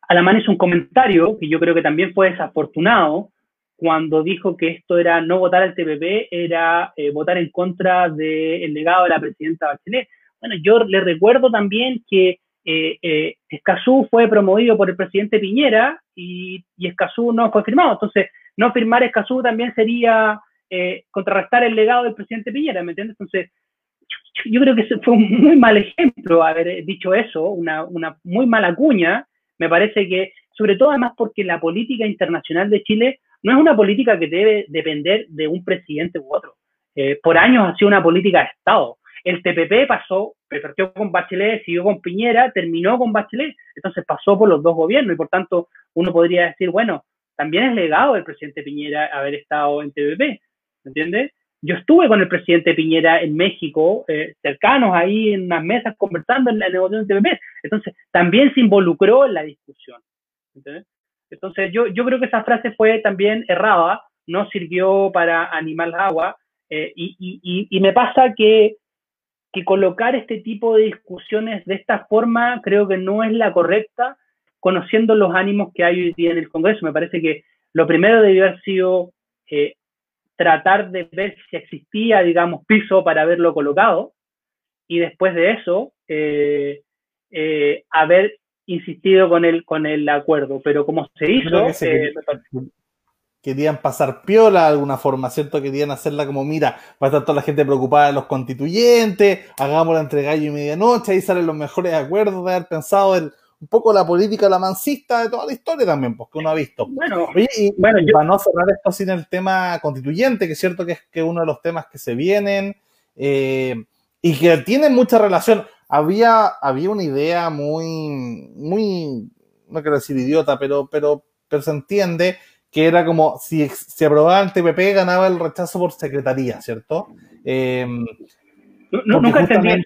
Alamán hizo un comentario que yo creo que también fue desafortunado cuando dijo que esto era no votar al TPP, era votar en contra del legado de la presidenta Bachelet. Bueno, yo le recuerdo también que eh, eh, Escazú fue promovido por el presidente Piñera y, y, no fue firmado. Entonces, no firmar Escazú también sería eh, contrarrestar el legado del presidente Piñera, ¿me entiendes? Entonces, yo, creo que fue un muy mal ejemplo haber dicho eso, una, una muy mala cuña. Me parece que, sobre todo además porque la política internacional de Chile no es una política que debe depender de un presidente u otro. Eh, por años ha sido una política de Estado. El TPP pasó, partió con Bachelet, siguió con Piñera, terminó con Bachelet, entonces pasó por los dos gobiernos y por tanto uno podría decir, bueno, también es legado del presidente Piñera haber estado en TPP, ¿me entiendes? Yo estuve con el presidente Piñera en México, eh, cercanos ahí en unas mesas conversando en la negociación de TPP, entonces también se involucró en la discusión. Entonces yo, yo creo que esa frase fue también errada, no sirvió para animar la agua, eh, y, y, y, me pasa que que colocar este tipo de discusiones de esta forma creo que no es la correcta, conociendo los ánimos que hay hoy día en el Congreso. Me parece que lo primero debió haber sido eh, tratar de ver si existía, digamos, piso para haberlo colocado, y después de eso, eh, eh, haber insistido con el, con el acuerdo. Pero como se hizo, querían pasar piola de alguna forma, ¿cierto? Querían hacerla como, mira, va a estar toda la gente preocupada de los constituyentes, hagámosla entre gallo y medianoche, ahí salen los mejores acuerdos de haber pensado en un poco la política la mansista de toda la historia también, porque uno ha visto. Bueno, y, bueno, para no cerrar esto sin el tema constituyente, que es cierto que es que uno de los temas que se vienen eh, y que tienen mucha relación. Había, había una idea muy, muy, no quiero decir idiota, pero, pero, pero se entiende que era como si se aprobaba el TPP ganaba el rechazo por secretaría, ¿cierto? Eh, nunca entendí.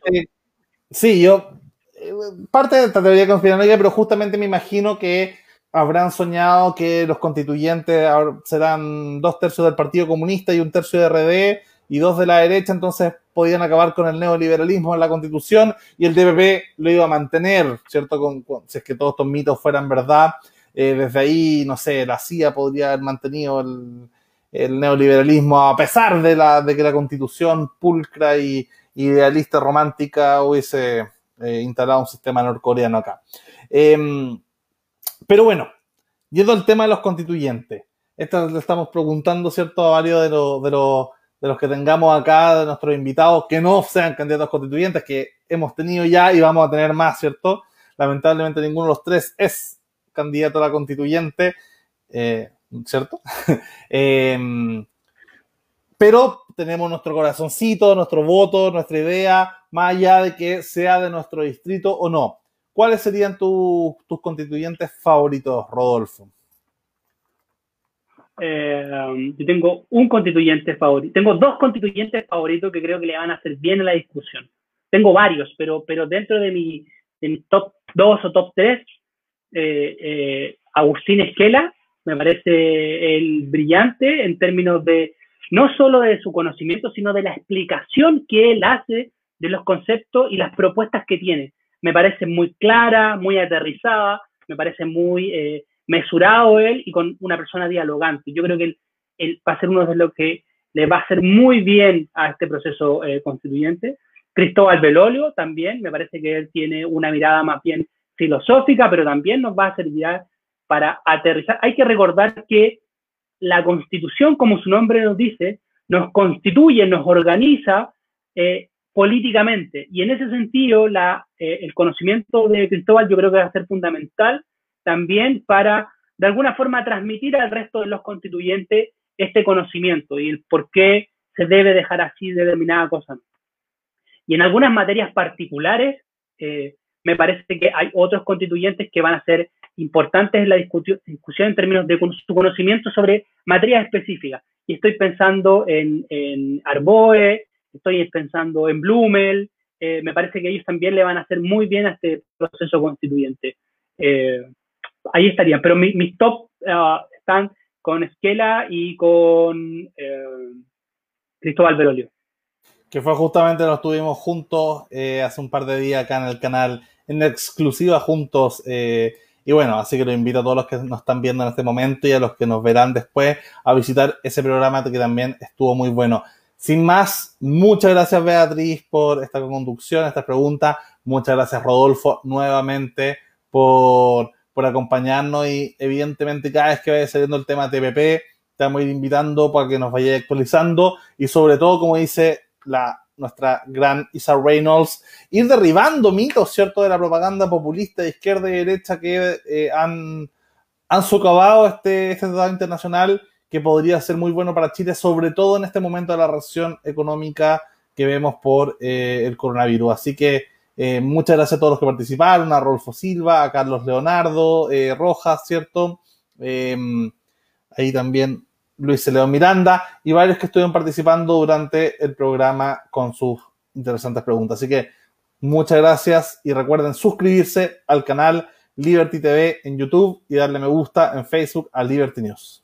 Sí, yo parte de esta teoría conspiranoica, pero justamente me imagino que habrán soñado que los constituyentes serán dos tercios del Partido Comunista y un tercio de RD y dos de la derecha, entonces podían acabar con el neoliberalismo en la constitución y el TPP lo iba a mantener, ¿cierto? Con, si es que todos estos mitos fueran verdad. Eh, desde ahí, no sé, la CIA podría haber mantenido el, neoliberalismo a pesar de, la, de que la constitución pulcra y, idealista romántica hubiese eh, instalado un sistema norcoreano acá. Em, pero bueno, yendo al tema de los constituyentes. Esto le estamos preguntando, ¿cierto?, a varios de, de, los que tengamos acá, de nuestros invitados, que no sean candidatos constituyentes, que hemos tenido ya y vamos a tener más, ¿cierto? Lamentablemente ninguno de los tres es candidato a la constituyente, eh, ¿cierto? Em, pero tenemos nuestro corazoncito, nuestro voto, nuestra idea, más allá de que sea de nuestro distrito o no. ¿Cuáles serían tus constituyentes favoritos, Rodolfo? Eh, yo tengo un constituyente favorito, tengo dos constituyentes favoritos que creo que le van a hacer bien a la discusión. Tengo varios, pero, pero dentro de mi, top 2 o top 3, eh, eh, Agustín Esquela me parece el brillante en términos de no solo de su conocimiento, sino de la explicación que él hace de los conceptos y las propuestas que tiene. Me parece muy clara, muy aterrizada, me parece muy eh, mesurado él y con una persona dialogante. Yo creo que él, va a ser uno de los que le va a hacer muy bien a este proceso eh, constituyente. Cristóbal Belolio también, me parece que él tiene una mirada más bien filosófica, pero también nos va a servir para aterrizar. Hay que recordar que la constitución, como su nombre nos dice, nos constituye, nos organiza eh, políticamente. Y en ese sentido, eh, el conocimiento de Cristóbal yo creo que va a ser fundamental también para, de alguna forma, transmitir al resto de los constituyentes este conocimiento y el por qué se debe dejar así determinada cosa. Y en algunas materias particulares, eh, me parece que hay otros constituyentes que van a ser importantes en la discusión, en términos de su conocimiento sobre materias específicas. Y estoy pensando en, en Arboe, estoy pensando en Blumel, eh, me parece que ellos también le van a hacer muy bien a este proceso constituyente. Eh, ahí estarían, pero mis top ah, están con Esquela y con eh, Cristóbal Berolio. Que fue justamente, nos estuvimos juntos hace un par de días acá en el canal, en exclusiva juntos y bueno, así que los invito a todos los que nos están viendo en este momento y a los que nos verán después a visitar ese programa que también estuvo muy bueno. Sin más, muchas gracias Beatriz por esta conducción, esta pregunta. Muchas gracias Rodolfo nuevamente por, por acompañarnos y evidentemente cada vez que vaya saliendo el tema TPP, te vamos a ir invitando para que nos vaya actualizando y sobre todo, como dice la nuestra gran Isa Reynolds, ir derribando mitos, ¿cierto?, de la propaganda populista de izquierda y derecha que eh, han, han socavado este, este tratado internacional que podría ser muy bueno para Chile, sobre todo en este momento de la recesión económica que vemos por eh, el coronavirus. Así que eh, muchas gracias a todos los que participaron, a Rolfo Silva, a Carlos Leonardo, Rojas, ¿cierto? ahí también Luis León Miranda y varios que estuvieron participando durante el programa con sus interesantes preguntas. Así que muchas gracias y recuerden suscribirse al canal Liberty TV en YouTube y darle me gusta en Facebook a Liberty News.